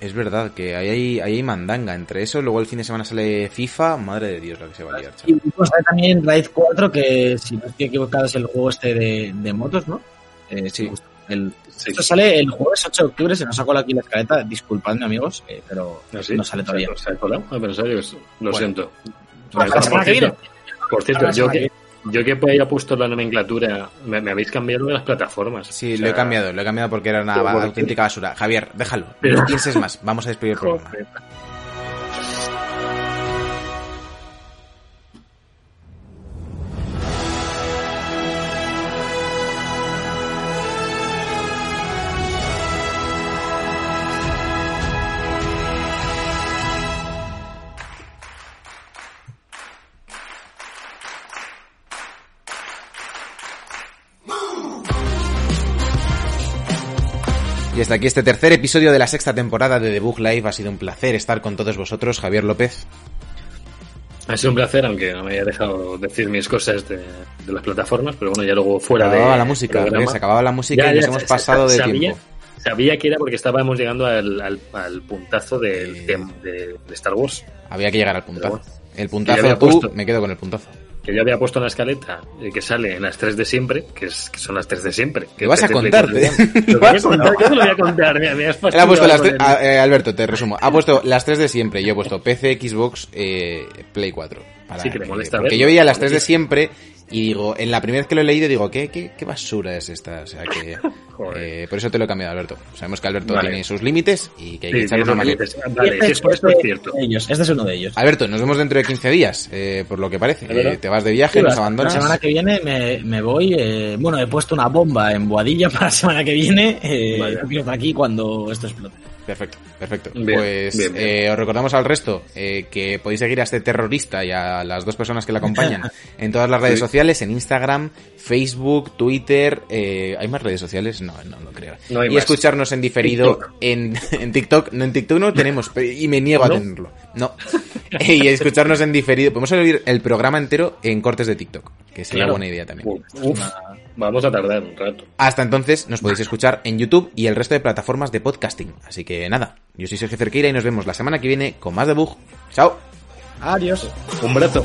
Es verdad que ahí hay, ahí hay mandanga entre eso. Luego el fin de semana sale FIFA. Madre de Dios, la que se va a liar, Y pues también Raid 4, que si no estoy equivocado es el juego este de, de motos, ¿no? Eh, sí, justo. El, Sí. Esto sale el jueves 8 de octubre, se nos sacó aquí la escaleta, disculpadme amigos, eh, pero ¿Ah, sí? no sale todavía. ¿Se ha colado? Ah, pero en serio, lo Bueno. siento. Por cierto, yo que, yo que pues haya puesto la nomenclatura, me, me habéis cambiado de las plataformas. Sí, O lo he cambiado, lo he cambiado porque era una auténtica basura. Javier, déjalo. Pero- No pienses más. Vamos a despedir el programa. Y hasta aquí este tercer episodio de la sexta temporada de The Book Live. Ha sido un placer estar con todos vosotros. Javier López. Ha sido un placer, aunque no me haya dejado decir mis cosas de, de las plataformas, pero bueno, ya luego fuera acababa de la música. Se acababa la música Ya, y nos ya, hemos sa- pasado de sabía- tiempo. Sabía que era porque estábamos llegando al, al, al puntazo del Eh. de, de Star Wars. Había que llegar al puntazo. bueno. El puntazo había tú, puesto- me quedo con el puntazo. Que yo había puesto en la escaleta eh, que sale en las 3 de siempre, que, es, que son las 3 de siempre. ¿Qué vas a Play contar? 4 Lo voy a contar, yo te lo voy a contar, me, me has Él ha puesto las el- ah, eh, Alberto, te resumo. Ha puesto las tres de siempre. Yo he puesto PC, Xbox, eh, Play 4. Para Sí, que le molesta porque verlo. yo veía las tres de siempre y digo, en la primera vez que lo he leído digo, ¿qué, qué, qué basura es esta? O sea que... Eh, por eso te lo he cambiado, Alberto. Sabemos que Alberto Vale. tiene sus límites y que hay que Sí, echarle sí, una eso mano. Vale, Este es cierto. ellos, este es uno de ellos. Alberto, nos vemos dentro de 15 días, eh, por lo que parece. Eh, te vas de viaje, Sí, nos abandonas. La semana que viene me, me voy. eh, bueno, he puesto una bomba en Boadilla para la semana que viene. Eh, por aquí cuando esto explote. Perfecto, perfecto. Bien, pues bien, bien. eh, os recordamos al resto eh, que podéis seguir a este terrorista y a las dos personas que le acompañan en todas las redes Sí. sociales, en Instagram, Facebook, Twitter. eh, ¿Hay más redes sociales? No, no lo creo. No hay y más. escucharnos en diferido TikTok. en, en TikTok. No, en TikTok no tenemos y me niego ¿No? a tenerlo. No. y escucharnos en diferido. Podemos oír el programa entero en cortes de TikTok, que sería Claro. buena idea también. Uf, vamos a tardar un rato. Hasta entonces nos podéis escuchar en YouTube y el resto de plataformas de podcasting. Así que nada, yo soy Sergio Cerqueira y nos vemos la semana que viene con más de Bug. Chao. Adiós. Un brazo.